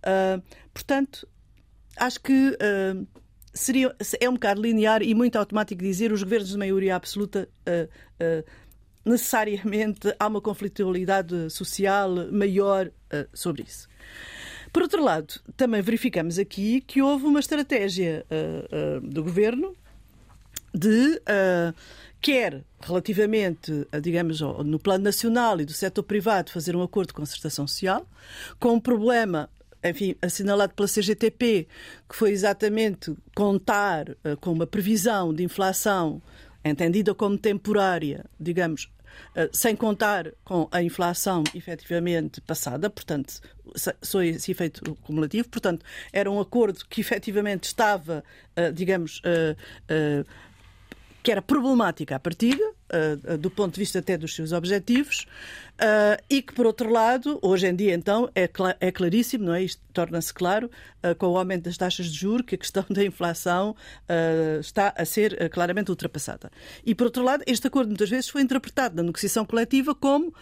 Uh, portanto, acho que uh, seria é um bocado linear e muito automático dizer os governos de maioria absoluta necessariamente há uma conflitualidade social maior sobre isso. Por outro lado, também verificamos aqui que houve uma estratégia uh, uh, do governo de uh, quer relativamente, digamos, no plano nacional e do setor privado, fazer um acordo de concertação social, com um problema enfim, assinalado pela CGTP, que foi exatamente contar com uma previsão de inflação entendida como temporária, digamos, sem contar com a inflação efetivamente passada, portanto, foi esse efeito cumulativo. Portanto, era um acordo que efetivamente estava, eh, digamos, eh, eh, que era problemática à partida, do ponto de vista até dos seus objetivos, e que, por outro lado, hoje em dia, então, é, é claríssimo, não é? Isto torna-se claro, com o aumento das taxas de juros, que a questão da inflação está a ser claramente ultrapassada. E, por outro lado, este acordo muitas vezes foi interpretado na negociação coletiva como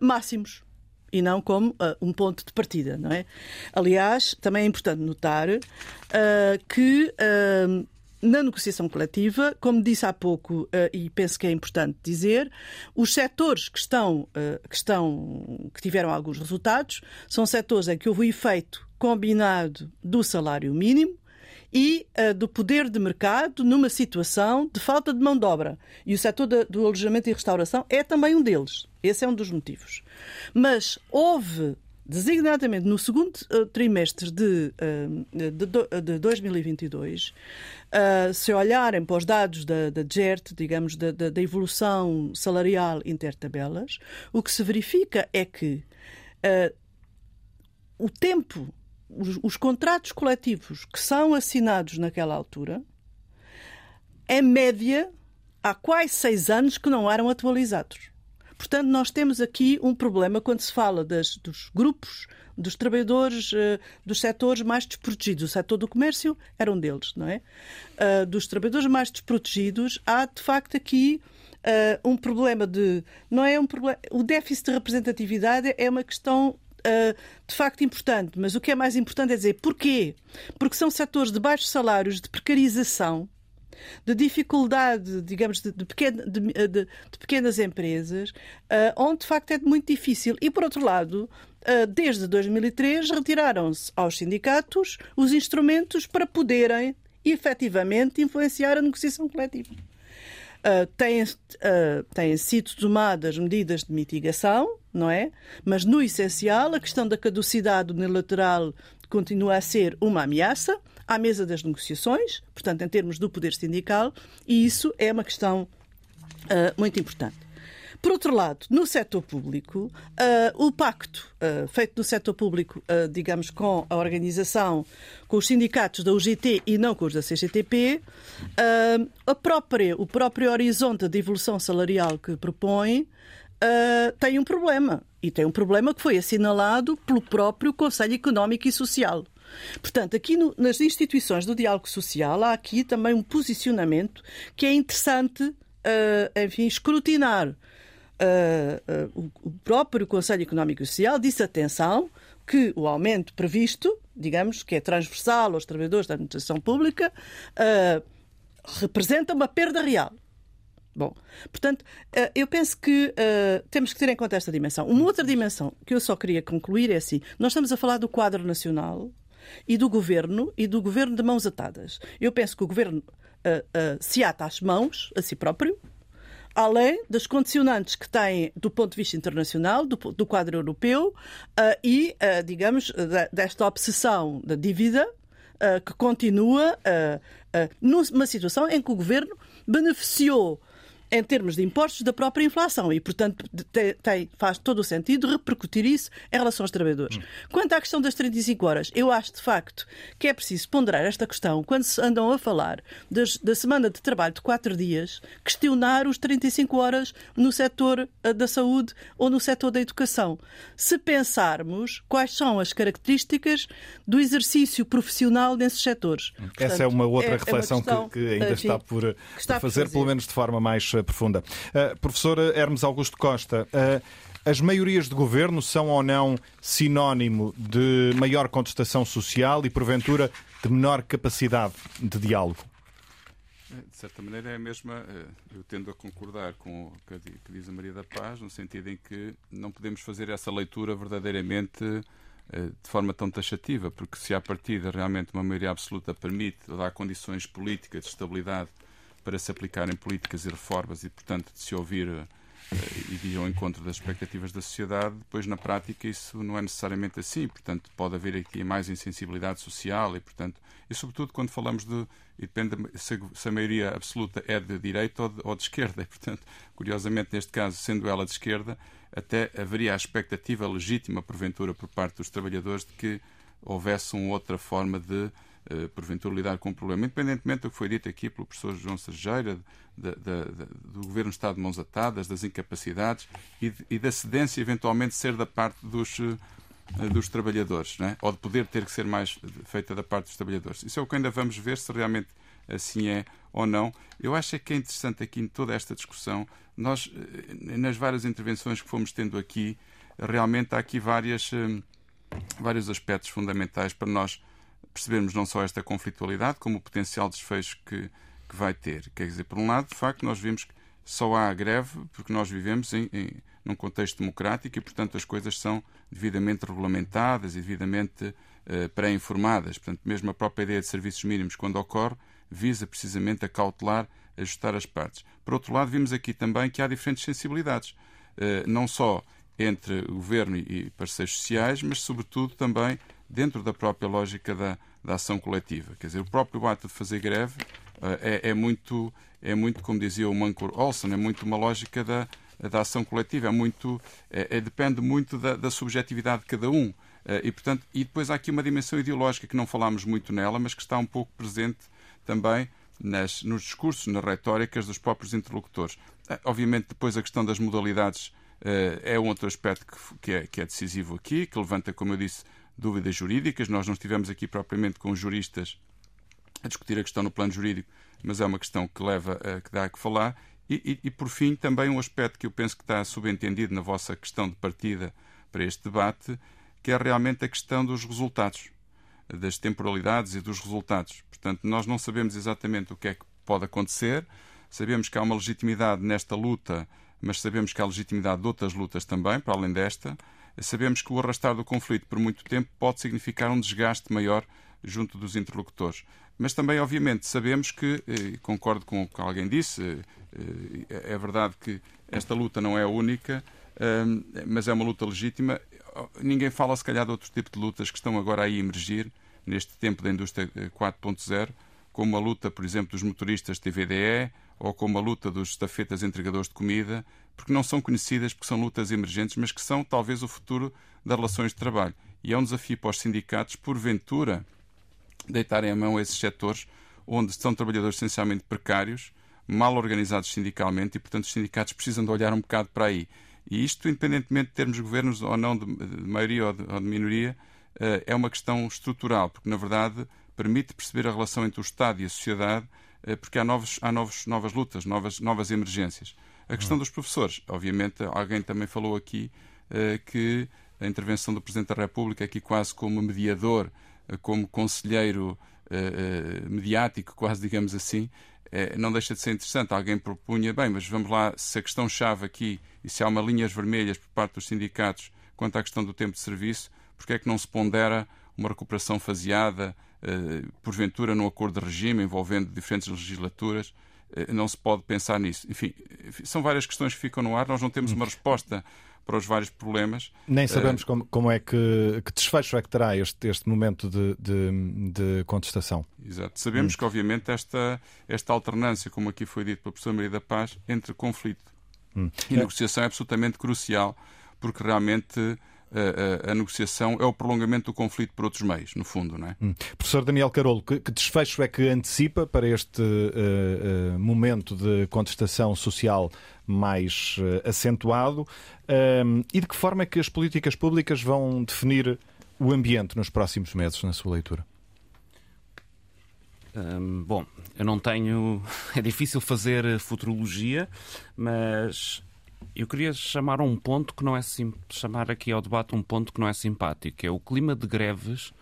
máximos e não como uh, um ponto de partida, não é? Aliás, também é importante notar uh, que uh, na negociação coletiva, como disse há pouco, e penso que é importante dizer, os setores que estão, que estão, que tiveram alguns resultados, são setores em que houve o efeito combinado do salário mínimo, e uh, do poder de mercado numa situação de falta de mão de obra. E o setor do alojamento e restauração é também um deles. Esse é um dos motivos. Mas houve designadamente no segundo uh, trimestre de, uh, de, de 2022, uh, se olharem para os dados da, da GERT, digamos, da, da, evolução salarial intertabelas, o que se verifica é que o tempo os, os contratos coletivos que são assinados naquela altura, em média, há quase seis anos que não eram atualizados. Portanto, nós temos aqui um problema quando se fala das, dos grupos dos trabalhadores uh, dos setores mais desprotegidos. O setor do comércio era um deles, não é? Uh, dos trabalhadores mais desprotegidos, há de facto aqui uh, um problema de. Não é um problema. O déficit de representatividade é uma questão de facto importante, mas o que é mais importante é dizer porquê? Porque são setores de baixos salários, de precarização, de dificuldade, digamos, de, de, pequena, de, de pequenas empresas, uh, onde de facto é muito difícil. E por outro lado, uh, desde 2003 retiraram-se aos sindicatos os instrumentos para poderem efetivamente influenciar a negociação coletiva. Uh, têm, uh, têm sido tomadas medidas de mitigação, não é? Mas no essencial, a questão da caducidade unilateral continua a ser uma ameaça à mesa das negociações, portanto, em termos do poder sindical, e isso é uma questão uh, muito importante. Por outro lado, no setor público, uh, o pacto uh, feito no setor público, uh, digamos, com a organização, com os sindicatos da UGT e não com os da CGTP, a própria, o próprio horizonte de evolução salarial que propõe tem um problema. E tem um problema que foi assinalado pelo próprio Conselho Económico e Social. Portanto, aqui no, nas instituições do diálogo social há aqui também um posicionamento que é interessante, uh, enfim, escrutinar. Uh, uh, o próprio Conselho Económico e Social disse atenção que o aumento previsto, digamos, que é transversal aos trabalhadores da administração pública, representa uma perda real. Bom, portanto, eu penso que uh, temos que ter em conta esta dimensão. Uma outra dimensão que eu só queria concluir é assim: nós estamos a falar do quadro nacional e do governo e do governo de mãos atadas. Eu penso que o governo uh, uh, se ata às mãos a si próprio, além das condicionantes que tem do ponto de vista internacional, do, do quadro europeu uh, e, digamos, desta obsessão da dívida que continua numa situação em que o governo beneficiou em termos de impostos da própria inflação e, portanto, tem, faz todo o sentido repercutir isso em relação aos trabalhadores. Hum. Quanto à questão das 35 horas, eu acho de facto que é preciso ponderar esta questão quando se andam a falar das, da semana de trabalho de 4 dias, questionar os 35 horas no setor eh, da saúde ou no setor da educação. Se pensarmos quais são as características do exercício profissional nesses setores. Portanto, Essa é uma outra é, reflexão é uma questão, que, que, ainda enfim, está por, está por fazer, fazer, pelo menos de forma mais profunda. Uh, professor Hermes Augusto Costa, uh, as maiorias de governo são ou não sinónimo de maior contestação social e, porventura, de menor capacidade de diálogo? De certa maneira é a mesma, eu tendo a concordar com o que diz a Maria da Paz, no sentido em que não podemos fazer essa leitura verdadeiramente de forma tão taxativa, porque se à partida realmente uma maioria absoluta permite dar condições políticas de estabilidade para se aplicarem políticas e reformas e, portanto, de se ouvir uh, e de ao encontro das expectativas da sociedade, depois na prática isso não é necessariamente assim. Portanto, pode haver aqui mais insensibilidade social e, portanto, e sobretudo quando falamos de. E depende se, a maioria absoluta é de direita ou de, ou de esquerda. E, portanto, curiosamente, neste caso, sendo ela de esquerda, até haveria a expectativa legítima, porventura, por parte dos trabalhadores de que houvesse uma outra forma de porventura lidar com o problema. Independentemente do que foi dito aqui pelo professor João Sergeira, do Governo Estado de mãos atadas, das incapacidades e, e da cedência eventualmente ser da parte dos, uh, dos trabalhadores, né? ou de poder ter que ser mais feita da parte dos trabalhadores. Isso é o que ainda vamos ver se realmente assim é ou não. Eu acho é que é interessante aqui em toda esta discussão, nós, eh, nas várias intervenções que fomos tendo aqui, realmente há aqui várias, vários aspectos fundamentais para nós percebermos não só esta conflitualidade, como o potencial desfecho que, que vai ter. Quer dizer, por um lado, de facto, nós vimos que só há greve porque nós vivemos em, em, num contexto democrático e, portanto, as coisas são devidamente regulamentadas e devidamente uh, pré-informadas. Portanto, mesmo a própria ideia de serviços mínimos, quando ocorre, visa precisamente a cautelar, ajustar as partes. Por outro lado, vimos aqui também que há diferentes sensibilidades, uh, não só entre governo e parceiros sociais, mas, sobretudo, também dentro da própria lógica da, da ação coletiva. Quer dizer, o próprio ato de fazer greve uh, é, é, muito, é muito, como dizia o Mancur Olson, é muito uma lógica da, da ação coletiva, é muito, é, é depende muito da, da, subjetividade de cada um. Uh, e, portanto, e depois há aqui uma dimensão ideológica que não falámos muito nela, mas que está um pouco presente também nas, nos discursos, nas retóricas dos próprios interlocutores. Eh, obviamente, depois a questão das modalidades é um outro aspecto que, que, é, que é decisivo aqui, que levanta, como eu disse, dúvidas jurídicas. Nós não estivemos aqui propriamente com juristas a discutir a questão no plano jurídico, mas é uma questão que leva a que dá a que falar. E, e, e, por fim, também um aspecto que eu penso que está subentendido na vossa questão de partida para este debate, que é realmente a questão dos resultados, das temporalidades e dos resultados. Portanto, nós não sabemos exatamente o que é que pode acontecer, sabemos que há uma legitimidade nesta luta, mas sabemos que há legitimidade de outras lutas também, para além desta. Sabemos que o arrastar do conflito por muito tempo pode significar um desgaste maior junto dos interlocutores. Mas também, obviamente, sabemos que, eh, concordo com o que alguém disse, eh, eh, é verdade que esta luta não é a única, mas é uma luta legítima. Ninguém fala, se calhar, de outro tipo de lutas que estão agora aí a emergir neste tempo da indústria 4.0, como a luta, por exemplo, dos motoristas TVDE ou como a luta dos estafetas entregadores de comida, porque não são conhecidas, porque são lutas emergentes, mas que são talvez o futuro das relações de trabalho. E é um desafio para os sindicatos, porventura, deitarem a mão a esses setores onde são trabalhadores essencialmente precários, mal organizados sindicalmente e, portanto, os sindicatos precisam de olhar um bocado para aí. E isto, independentemente de termos governos ou não de, maioria ou de, minoria, eh, é uma questão estrutural, porque, na verdade, permite perceber a relação entre o Estado e a sociedade, eh, porque há, novos, há novos, novas lutas, novas, novas emergências. A questão dos professores, obviamente, alguém também falou aqui eh, que a intervenção do Presidente da República aqui quase como mediador como conselheiro uh, mediático, quase digamos assim, uh, não deixa de ser interessante. Alguém propunha, bem, mas vamos lá, se a questão-chave aqui e se há uma linhas vermelhas por parte dos sindicatos quanto à questão do tempo de serviço, porque é que não se pondera uma recuperação faseada, uh, porventura num acordo de regime envolvendo diferentes legislaturas? Não se pode pensar nisso. Enfim, são várias questões que ficam no ar, nós não temos uma resposta para os vários problemas. Nem sabemos uh, como, como, é que, que desfecho é que terá este, este momento de, de, de contestação. Exato. Sabemos hum. que, obviamente, esta, esta alternância, como aqui foi dito pela professora Maria da Paz, entre conflito hum. e é. negociação é absolutamente crucial, porque realmente a, a, a, negociação é o prolongamento do conflito por outros meios, no fundo, não é? Hum. Professor Daniel Carolo, que, que, desfecho é que antecipa para este uh, uh, momento de contestação social mais uh, acentuado e de que forma é que as políticas públicas vão definir o ambiente nos próximos meses, na sua leitura? Um, bom, eu não tenho. É difícil fazer futurologia, mas eu queria chamar um ponto que não é sim... chamar aqui ao debate um ponto que não é simpático, é o clima de greves.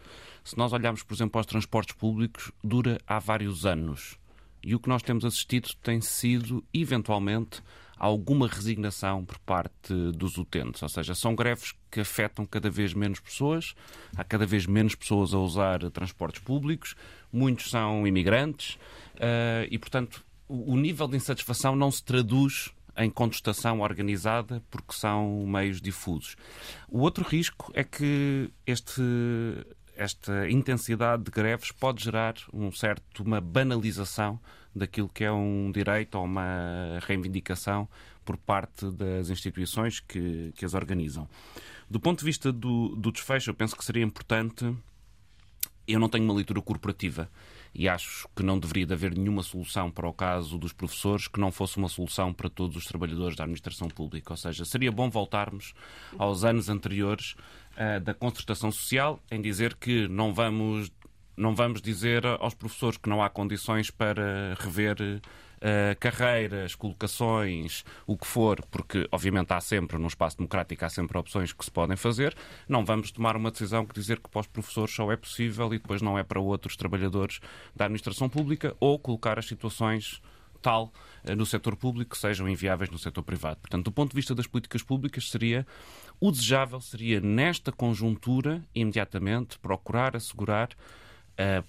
Se nós olharmos, por exemplo, aos transportes públicos, dura há vários anos. E o que nós temos assistido tem sido, eventualmente, alguma resignação por parte dos utentes. Ou seja, são greves que afetam cada vez menos pessoas, há cada vez menos pessoas a usar transportes públicos, muitos são imigrantes uh, e, portanto, o nível de insatisfação não se traduz em contestação organizada porque são meios difusos. O outro risco é que este, esta intensidade de greves pode gerar um certo, uma banalização daquilo que é um direito ou uma reivindicação por parte das instituições que, que as organizam. Do ponto de vista do, do desfecho, eu penso que seria importante. Eu não tenho uma leitura corporativa e acho que não deveria haver nenhuma solução para o caso dos professores que não fosse uma solução para todos os trabalhadores da administração pública. Ou seja, seria bom voltarmos aos anos anteriores uh, da concertação social em dizer que não vamos não vamos dizer aos professores que não há condições para rever uh, carreiras, colocações, o que for, porque obviamente há sempre, num espaço democrático, há sempre opções que se podem fazer. Não vamos tomar uma decisão que dizer que para os professores só é possível e depois não é para outros trabalhadores da administração pública ou colocar as situações tal uh, no setor público que sejam inviáveis no setor privado. Portanto, do ponto de vista das políticas públicas, seria o desejável seria nesta conjuntura imediatamente procurar assegurar uh,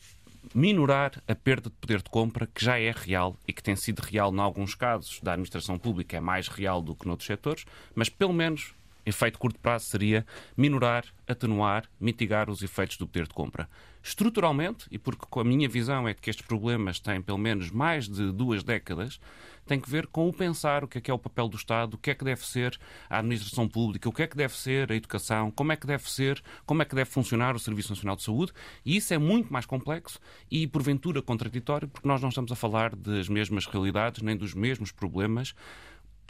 minorar a perda de poder de compra, que já é real e que tem sido real em alguns casos. Da administração pública, é mais real do que noutros setores, mas pelo menos efeito curto prazo seria minorar, atenuar, mitigar os efeitos do poder de compra. Estruturalmente, e porque a minha visão é que estes problemas têm pelo menos mais de duas décadas, tem que ver com o pensar o que é que é o papel do Estado, o que é que deve ser a administração pública, o que é que deve ser a educação, como é que deve ser, como é que deve funcionar o Serviço Nacional de Saúde, e isso é muito mais complexo e, porventura, contraditório, porque nós não estamos a falar das mesmas realidades nem dos mesmos problemas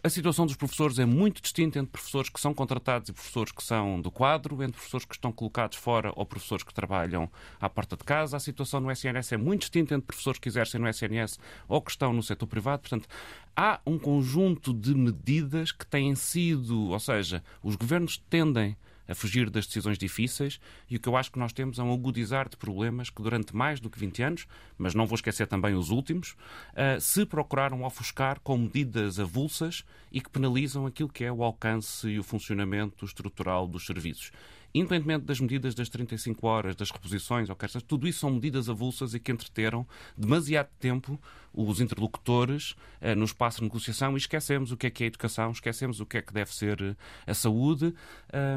a situação dos professores é muito distinta entre professores que são contratados e professores que são do quadro, entre professores que estão colocados fora ou professores que trabalham à porta de casa. A situação no SNS é muito distinta entre professores que exercem no SNS ou que estão no setor privado. Portanto, há um conjunto de medidas que têm sido, ou seja, os governos tendem a fugir das decisões difíceis e o que eu acho que nós temos é um agudizar de problemas que durante mais do que 20 anos, mas não vou esquecer também os últimos, uh, se procuraram ofuscar com medidas avulsas e que penalizam aquilo que é o alcance e o funcionamento estrutural dos serviços independentemente das medidas das 35 horas, das reposições, ou seja, tudo isso são medidas avulsas e que entreteram demasiado tempo os interlocutores eh, no espaço de negociação e esquecemos o que é que é a educação, esquecemos o que é que deve ser eh, a saúde,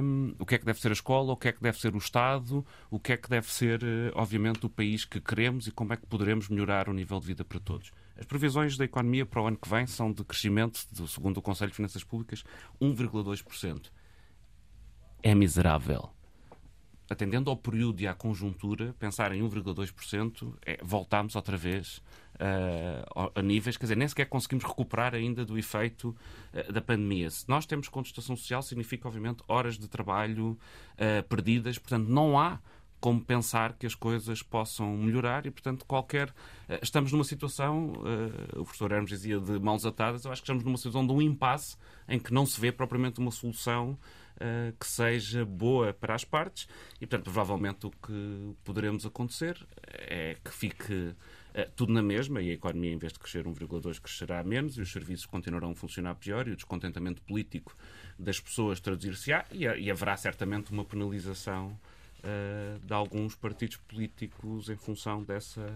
um, o que é que deve ser a escola, o que é que deve ser o Estado, o que é que deve ser, eh, obviamente, o país que queremos e como é que poderemos melhorar o nível de vida para todos. As previsões da economia para o ano que vem são de crescimento, segundo o Conselho de Finanças Públicas, 1,2% é miserável. Atendendo ao período e à conjuntura, pensar em 1,2%, é, voltamos outra vez uh, a níveis, quer dizer, nem sequer conseguimos recuperar ainda do efeito uh, da pandemia. Se nós temos contestação social, significa, obviamente, horas de trabalho uh, perdidas, portanto, não há como pensar que as coisas possam melhorar e, portanto, qualquer. Estamos numa situação, o professor Hermes dizia de mãos atadas, eu acho que estamos numa situação de um impasse em que não se vê propriamente uma solução uh, que seja boa para as partes e, portanto, provavelmente o que poderemos acontecer é que fique uh, tudo na mesma e a economia, em vez de crescer 1,2, crescerá menos e os serviços continuarão a funcionar pior e o descontentamento político das pessoas traduzir-se-á e, e haverá certamente uma penalização de alguns partidos políticos em função dessa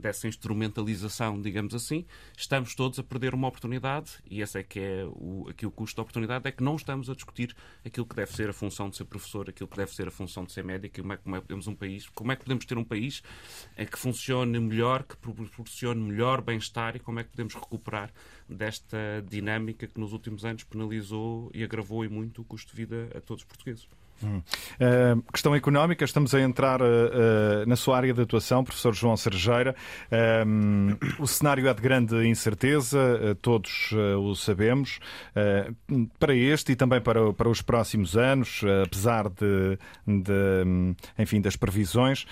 dessa instrumentalização, digamos assim, estamos todos a perder uma oportunidade e esse é que é o, aqui o custo da oportunidade, é que não estamos a discutir aquilo que deve ser a função de ser professor, aquilo que deve ser a função de ser médico, como é, como é que podemos um país, como é que podemos ter um país que funcione melhor, que proporcione melhor bem-estar e como é que podemos recuperar desta dinâmica que nos últimos anos penalizou e agravou e muito o custo de vida a todos os portugueses. Hum. Uh, questão económica, estamos a entrar uh, uh, na sua área de atuação, professor João Sergeira. o cenário é de grande incerteza, todos o sabemos, para este e também para, para os próximos anos, apesar de, de, enfim, das previsões.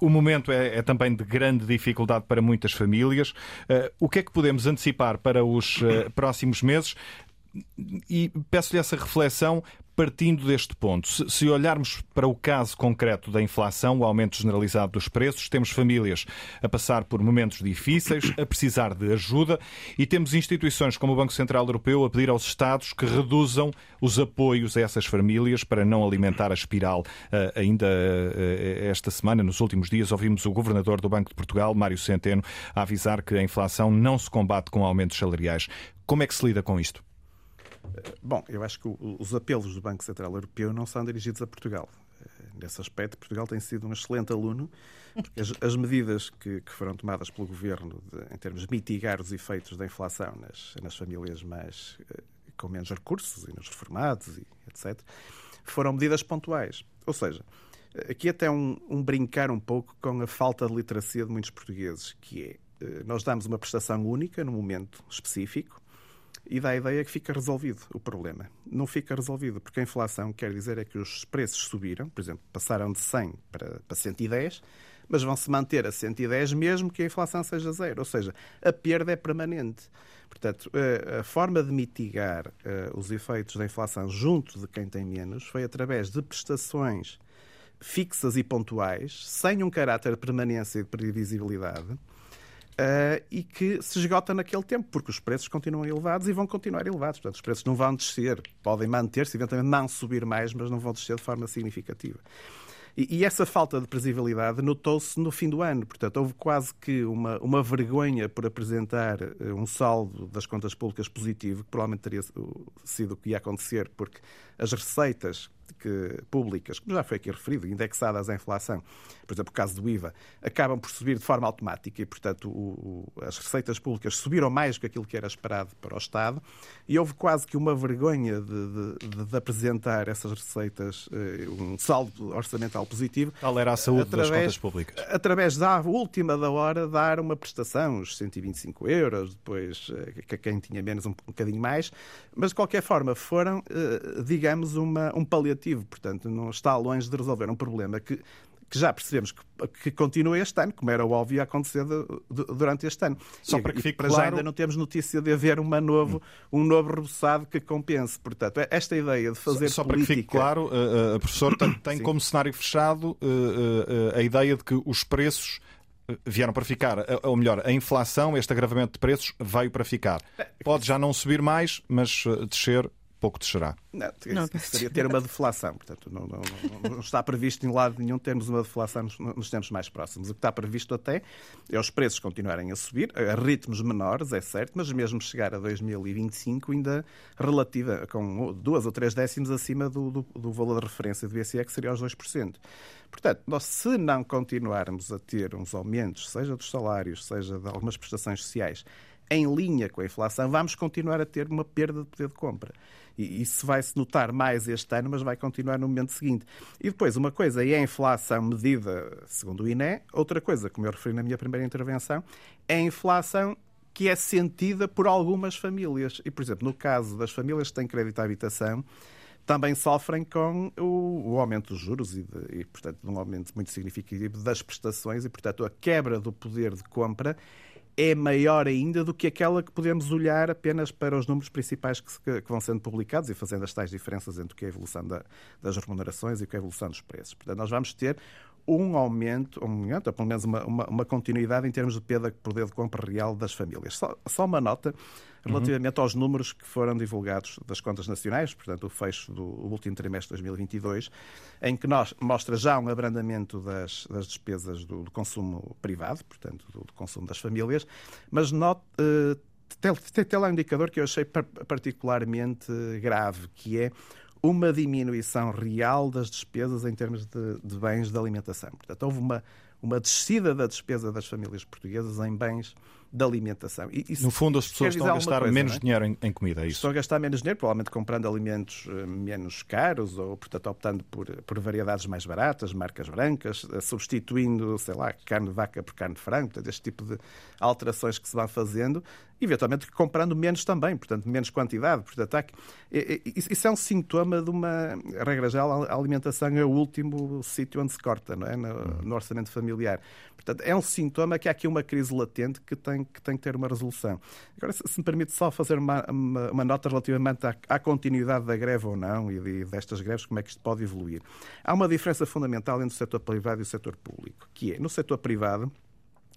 o momento é, é, também de grande dificuldade para muitas famílias. o que é que podemos antecipar para os próximos meses? E peço-lhe essa reflexão partindo deste ponto. Se, olharmos para o caso concreto da inflação, o aumento generalizado dos preços, temos famílias a passar por momentos difíceis, a precisar de ajuda e temos instituições como o Banco Central Europeu a pedir aos Estados que reduzam os apoios a essas famílias para não alimentar a espiral. Uh, ainda uh, esta semana, nos últimos dias, ouvimos o Governador do Banco de Portugal, Mário Centeno, a avisar que a inflação não se combate com aumentos salariais. Como é que se lida com isto? Bom, eu acho que os apelos do Banco Central Europeu não são dirigidos a Portugal. Eh, nesse aspecto, Portugal tem sido um excelente aluno, porque as, as medidas que, que, foram tomadas pelo governo de, em termos de mitigar os efeitos da inflação nas, nas famílias mais eh, com menos recursos e nos reformados e etc., foram medidas pontuais. Ou seja, aqui até um, um brincar um pouco com a falta de literacia de muitos portugueses, que é eh, nós damos uma prestação única num momento específico e dá a ideia que fica resolvido o problema. Não fica resolvido, porque a inflação quer dizer é que os preços subiram, por exemplo, passaram de 100 para, para 110, mas vão se manter a 110 mesmo que a inflação seja zero. Ou seja, a perda é permanente. Portanto, a forma de mitigar os efeitos da inflação junto de quem tem menos foi através de prestações fixas e pontuais, sem um caráter de permanência e de previsibilidade, Uh, e que se esgota naquele tempo, porque os preços continuam elevados e vão continuar elevados. Portanto, os preços não vão descer, podem manter-se, eventualmente não subir mais, mas não vão descer de forma significativa. E, e essa falta de previsibilidade notou-se no fim do ano. Portanto, houve quase que uma, uma vergonha por apresentar eh, um saldo das contas públicas positivo, que provavelmente teria sido o que ia acontecer, porque as receitas que, públicas, como já foi aqui referido, indexadas à inflação, por exemplo, o caso do IVA, acabam por subir de forma automática e, portanto, o, o, as receitas públicas subiram mais do que aquilo que era esperado para o Estado e houve quase que uma vergonha de, de, de apresentar essas receitas, eh, um saldo orçamental positivo. Qual era a saúde através, das contas públicas? Através da última da hora dar uma prestação, os 125 euros, depois eh, quem tinha menos um, um bocadinho mais, mas de qualquer forma foram, eh, digamos, uma, um paliativo, portanto não está longe de resolver um problema que que já percebemos que, que continua este ano, como era óbvio acontecer de, de, durante este ano. Só e, para que fique para claro... já ainda não temos notícia de haver uma novo, um novo reboçado que compense. Portanto, esta ideia de fazer Só, só política... para que fique claro, uh, uh, professor, tem, tem como cenário fechado uh, a ideia de que os preços vieram para ficar, ou melhor, a inflação, este agravamento de preços veio para ficar. Pode já não subir mais, mas descer pouco descerá. Não, não seria ter uma deflação. Portanto, não, não, não, está previsto em lado nenhum termos uma deflação nos, nos, tempos mais próximos. O que está previsto até é os preços continuarem a subir, a ritmos menores, é certo, mas mesmo chegar a 2025 ainda relativa, com duas ou três décimos acima do, do, do valor de referência do BCE, que seria os 2%. Portanto, nós, se não continuarmos a ter uns aumentos, seja dos salários, seja de algumas prestações sociais, em linha com a inflação, vamos continuar a ter uma perda de poder de compra. E isso vai-se notar mais este ano, mas vai continuar no momento seguinte. E depois, uma coisa é a inflação medida segundo o INE, outra coisa, como eu referi na minha primeira intervenção, é a inflação que é sentida por algumas famílias. E, por exemplo, no caso das famílias que têm crédito à habitação, também sofrem com o, o aumento dos juros e, de, e, portanto, um aumento muito significativo das prestações e, portanto, a quebra do poder de compra é maior ainda do que aquela que podemos olhar apenas para os números principais que, que, vão sendo publicados e fazendo as tais diferenças entre o que é a evolução da, das remunerações e o que é a evolução dos preços. Portanto, nós vamos ter um aumento, um aumento, ou pelo menos uma, uma, uma, continuidade em termos de perda de poder de compra real das famílias. Só, só uma nota relativamente uhum. aos números que foram divulgados das contas nacionais, portanto, o fecho do último trimestre de 2022, em que nós, mostra já um abrandamento das, das despesas do, do, consumo privado, portanto, do, do, consumo das famílias, mas not, uh, tem, lá um indicador que eu achei particularmente grave, que é uma diminuição real das despesas em termos de, de bens de alimentação. Portanto, houve uma, uma descida da despesa das famílias portuguesas em bens de alimentação. E, no fundo, as pessoas estão a gastar coisa, menos é? dinheiro em, em, comida, é isso? Estão a gastar menos dinheiro, provavelmente comprando alimentos uh, menos caros ou, portanto, optando por, por variedades mais baratas, marcas brancas, uh, substituindo, sei lá, carne de vaca por carne de frango, portanto, este tipo de alterações que se vão fazendo eventualmente comprando menos também, portanto, menos quantidade. Portanto, há, isso é um sintoma de uma. Regra geral, a alimentação é o último sítio onde se corta, não é? No, no, orçamento familiar. Portanto, é um sintoma que há aqui uma crise latente que tem que, tem que ter uma resolução. Agora, se, se me permite só fazer uma, uma, uma nota relativamente à, à, continuidade da greve ou não e de, destas greves, como é que isto pode evoluir. Há uma diferença fundamental entre o setor privado e o setor público, que é, no setor privado,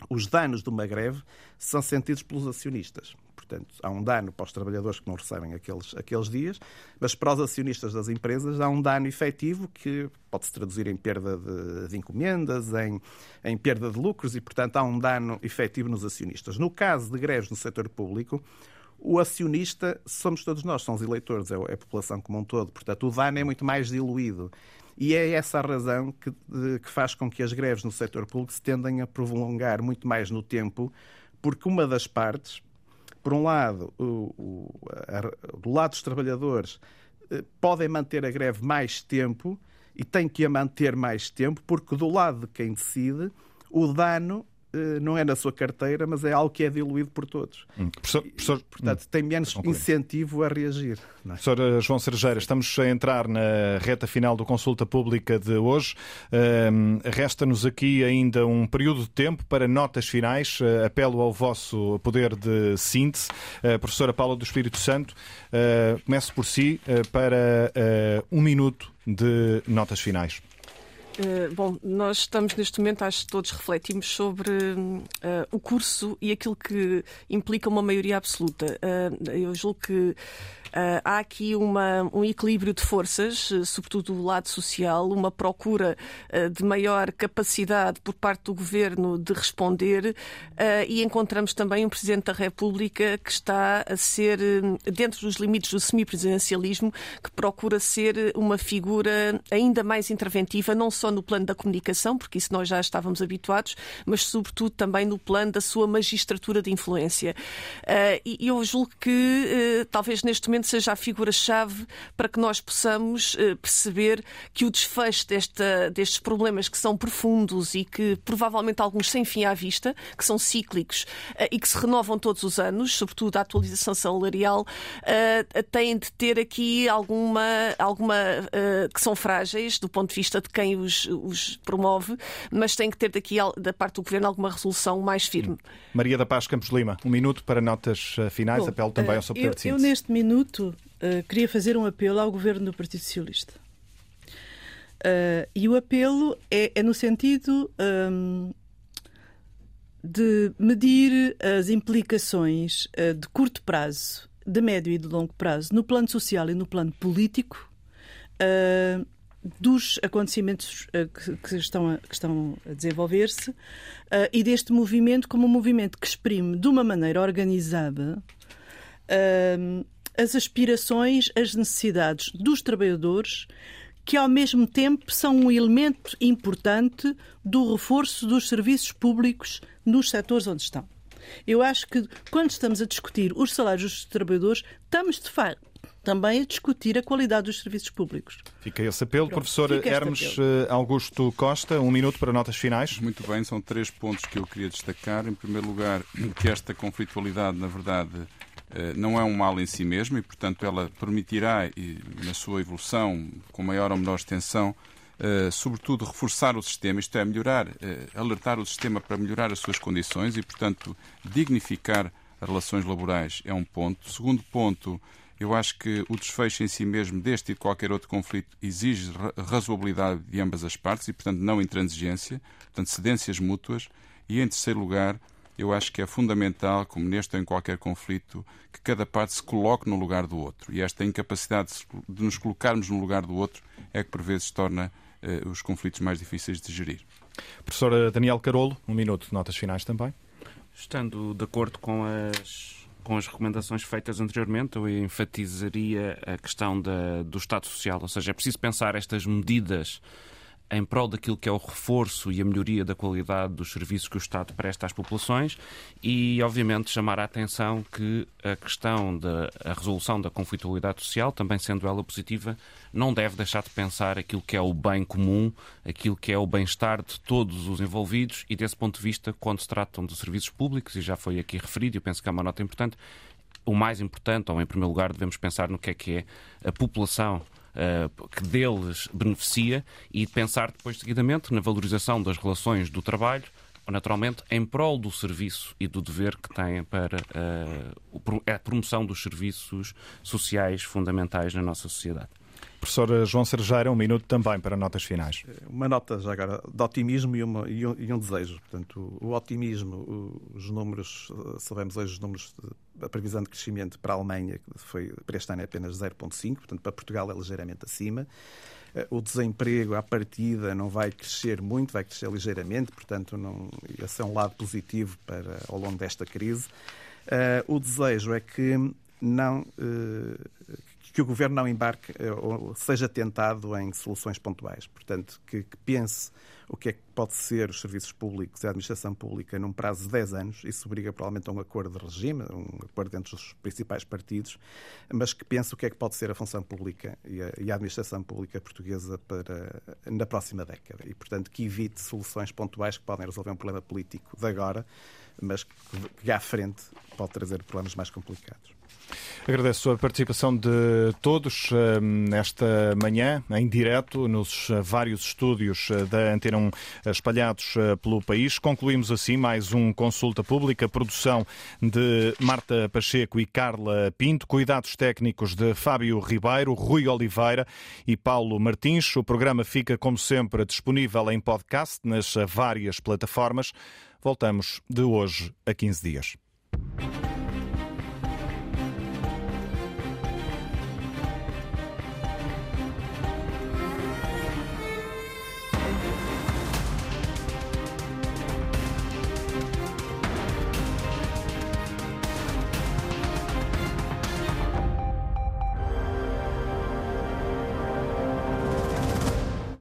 os danos de uma greve são sentidos pelos acionistas. Portanto, há um dano para os trabalhadores que não recebem aqueles, aqueles dias, mas para os acionistas das empresas há um dano efetivo que pode-se traduzir em perda de, de encomendas, em, em, perda de lucros e, portanto, há um dano efetivo nos acionistas. No caso de greves no setor público, o acionista somos todos nós, são os eleitores, é, é a população como um todo. Portanto, o dano é muito mais diluído. E é essa a razão que, que faz com que as greves no setor público se tendem a prolongar muito mais no tempo, porque uma das partes, por um lado, o, o, a, do lado dos trabalhadores, eh, podem manter a greve mais tempo e têm que a manter mais tempo, porque do lado de quem decide, o dano não é na sua carteira, mas é algo que é diluído por todos. Hum. Professor, professor, Portanto, tem menos incentivo a reagir. É? Professor eh, João Cerejeira, estamos a entrar na reta final do consulta pública de hoje. Um, Resta-nos aqui ainda um período de tempo para notas finais. Uh, apelo ao vosso poder de síntese. Uh, professora Paula do Espírito Santo, uh, comece por si para um minuto de notas finais. Uh, bom, nós estamos neste momento, acho que todos refletimos sobre uh, o curso e aquilo que implica uma maioria absoluta. Uh, eu julgo que Uh, há aqui uma, um equilíbrio de forças, uh, sobretudo do lado social, uma procura uh, de maior capacidade por parte do governo de responder e encontramos também um Presidente da República que está a ser, dentro dos limites do semipresidencialismo, que procura ser uma figura ainda mais interventiva, não só no plano da comunicação, porque isso nós já estávamos habituados, mas sobretudo também no plano da sua magistratura de influência. E eu julgo que talvez neste momento seja a figura-chave para que nós possamos eh, perceber que o desfecho desta, destes problemas que são profundos e que provavelmente alguns sem fim à vista, que são cíclicos eh, e que se renovam todos os anos, sobretudo a atualização salarial, eh, têm de ter aqui alguma, alguma que são frágeis do ponto de vista de quem os, os promove, mas têm que ter daqui da parte do governo alguma resolução mais firme. Maria da Paz Campos Lima, um minuto para notas finais, Bom, apelo também ao seu eu, eu neste minuto uh, queria fazer um apelo ao governo do Partido Socialista. Uh, e o apelo é, é no sentido um, de medir as implicações uh, de curto prazo, de médio e de longo prazo, no plano social e no plano político, uh, dos acontecimentos que, que, estão a, que estão a desenvolver-se e deste movimento como um movimento que exprime de uma maneira organizada as aspirações, as necessidades dos trabalhadores, que ao mesmo tempo são um elemento importante do reforço dos serviços públicos nos setores onde estão. Eu acho que quando estamos a discutir os salários dos trabalhadores, estamos de facto também a discutir a qualidade dos serviços públicos. Fica esse apelo. Pronto, Professor Hermes apelo. Eh, Augusto Costa, um minuto para notas finais. Muito bem, são três pontos que eu queria destacar. Em primeiro lugar, que esta conflitualidade, na verdade, não é um mal em si mesmo e, portanto, ela permitirá, na sua evolução, com maior ou menor extensão, Uh, sobretudo reforçar o sistema, isto é, melhorar, uh, alertar o sistema para melhorar as suas condições e, portanto, dignificar as relações laborais é um ponto. Segundo ponto, eu acho que o desfecho em si mesmo deste e de qualquer outro conflito exige razoabilidade de ambas as partes e, portanto, não intransigência, portanto, cedências mútuas. E, em terceiro lugar, eu acho que é fundamental, como neste ou em qualquer conflito, que cada parte se coloque no lugar do outro. E esta incapacidade de nos colocarmos no lugar do outro é que, por vezes, torna uh, os conflitos mais difíceis de gerir. Professora Daniel Carolo, um minuto de notas finais também. Estando de acordo com as, com as recomendações feitas anteriormente, eu enfatizaria a questão da, do Estado Social. Ou seja, é preciso pensar estas medidas em prol daquilo que é o reforço e a melhoria da qualidade dos serviços que o Estado presta às populações e, obviamente, chamar a atenção que a questão da resolução da conflitualidade social, também sendo ela positiva, não deve deixar de pensar aquilo que é o bem comum, aquilo que é o bem-estar de todos os envolvidos e, desse ponto de vista, quando se tratam de serviços públicos, e já foi aqui referido, eu penso que é uma nota importante, o mais importante, ou em primeiro lugar, devemos pensar no que é que é a população uh, que deles beneficia e pensar depois, seguidamente, na valorização das relações do trabalho, naturalmente, em prol do serviço e do dever que têm para uh, a promoção dos serviços sociais fundamentais na nossa sociedade. Professora João Sergeira, um minuto também para notas finais. Uma nota já agora de otimismo e, uma, e, um, desejo. Portanto, o, otimismo, os números, sabemos hoje os números, a previsão de crescimento para a Alemanha foi, para este ano é apenas 0,5, portanto para Portugal é ligeiramente acima. O desemprego, à partida, não vai crescer muito, vai crescer ligeiramente, portanto, não, esse é um lado positivo para, ao longo desta crise. Uh, o desejo é que não uh, que o Governo não embarque eh, ou seja tentado em soluções pontuais. Portanto, que, que, pense o que é que pode ser os serviços públicos e a administração pública num prazo de 10 anos. Isso obriga provavelmente a um acordo de regime, um acordo entre os principais partidos, mas que pense o que é que pode ser a função pública e a, e a administração pública portuguesa para, na próxima década. E, portanto, que evite soluções pontuais que podem resolver um problema político de agora, mas que, que à frente pode trazer problemas mais complicados. Agradeço a participação de todos eh, nesta manhã, em direto, nos eh, vários estúdios eh, da Antena 1 espalhados pelo país. Concluímos assim mais um Consulta Pública, produção de Marta Pacheco e Carla Pinto, cuidados técnicos de Fábio Ribeiro, Rui Oliveira e Paulo Martins. O programa fica, como sempre, disponível em podcast nas várias plataformas. Voltamos de hoje a 15 dias.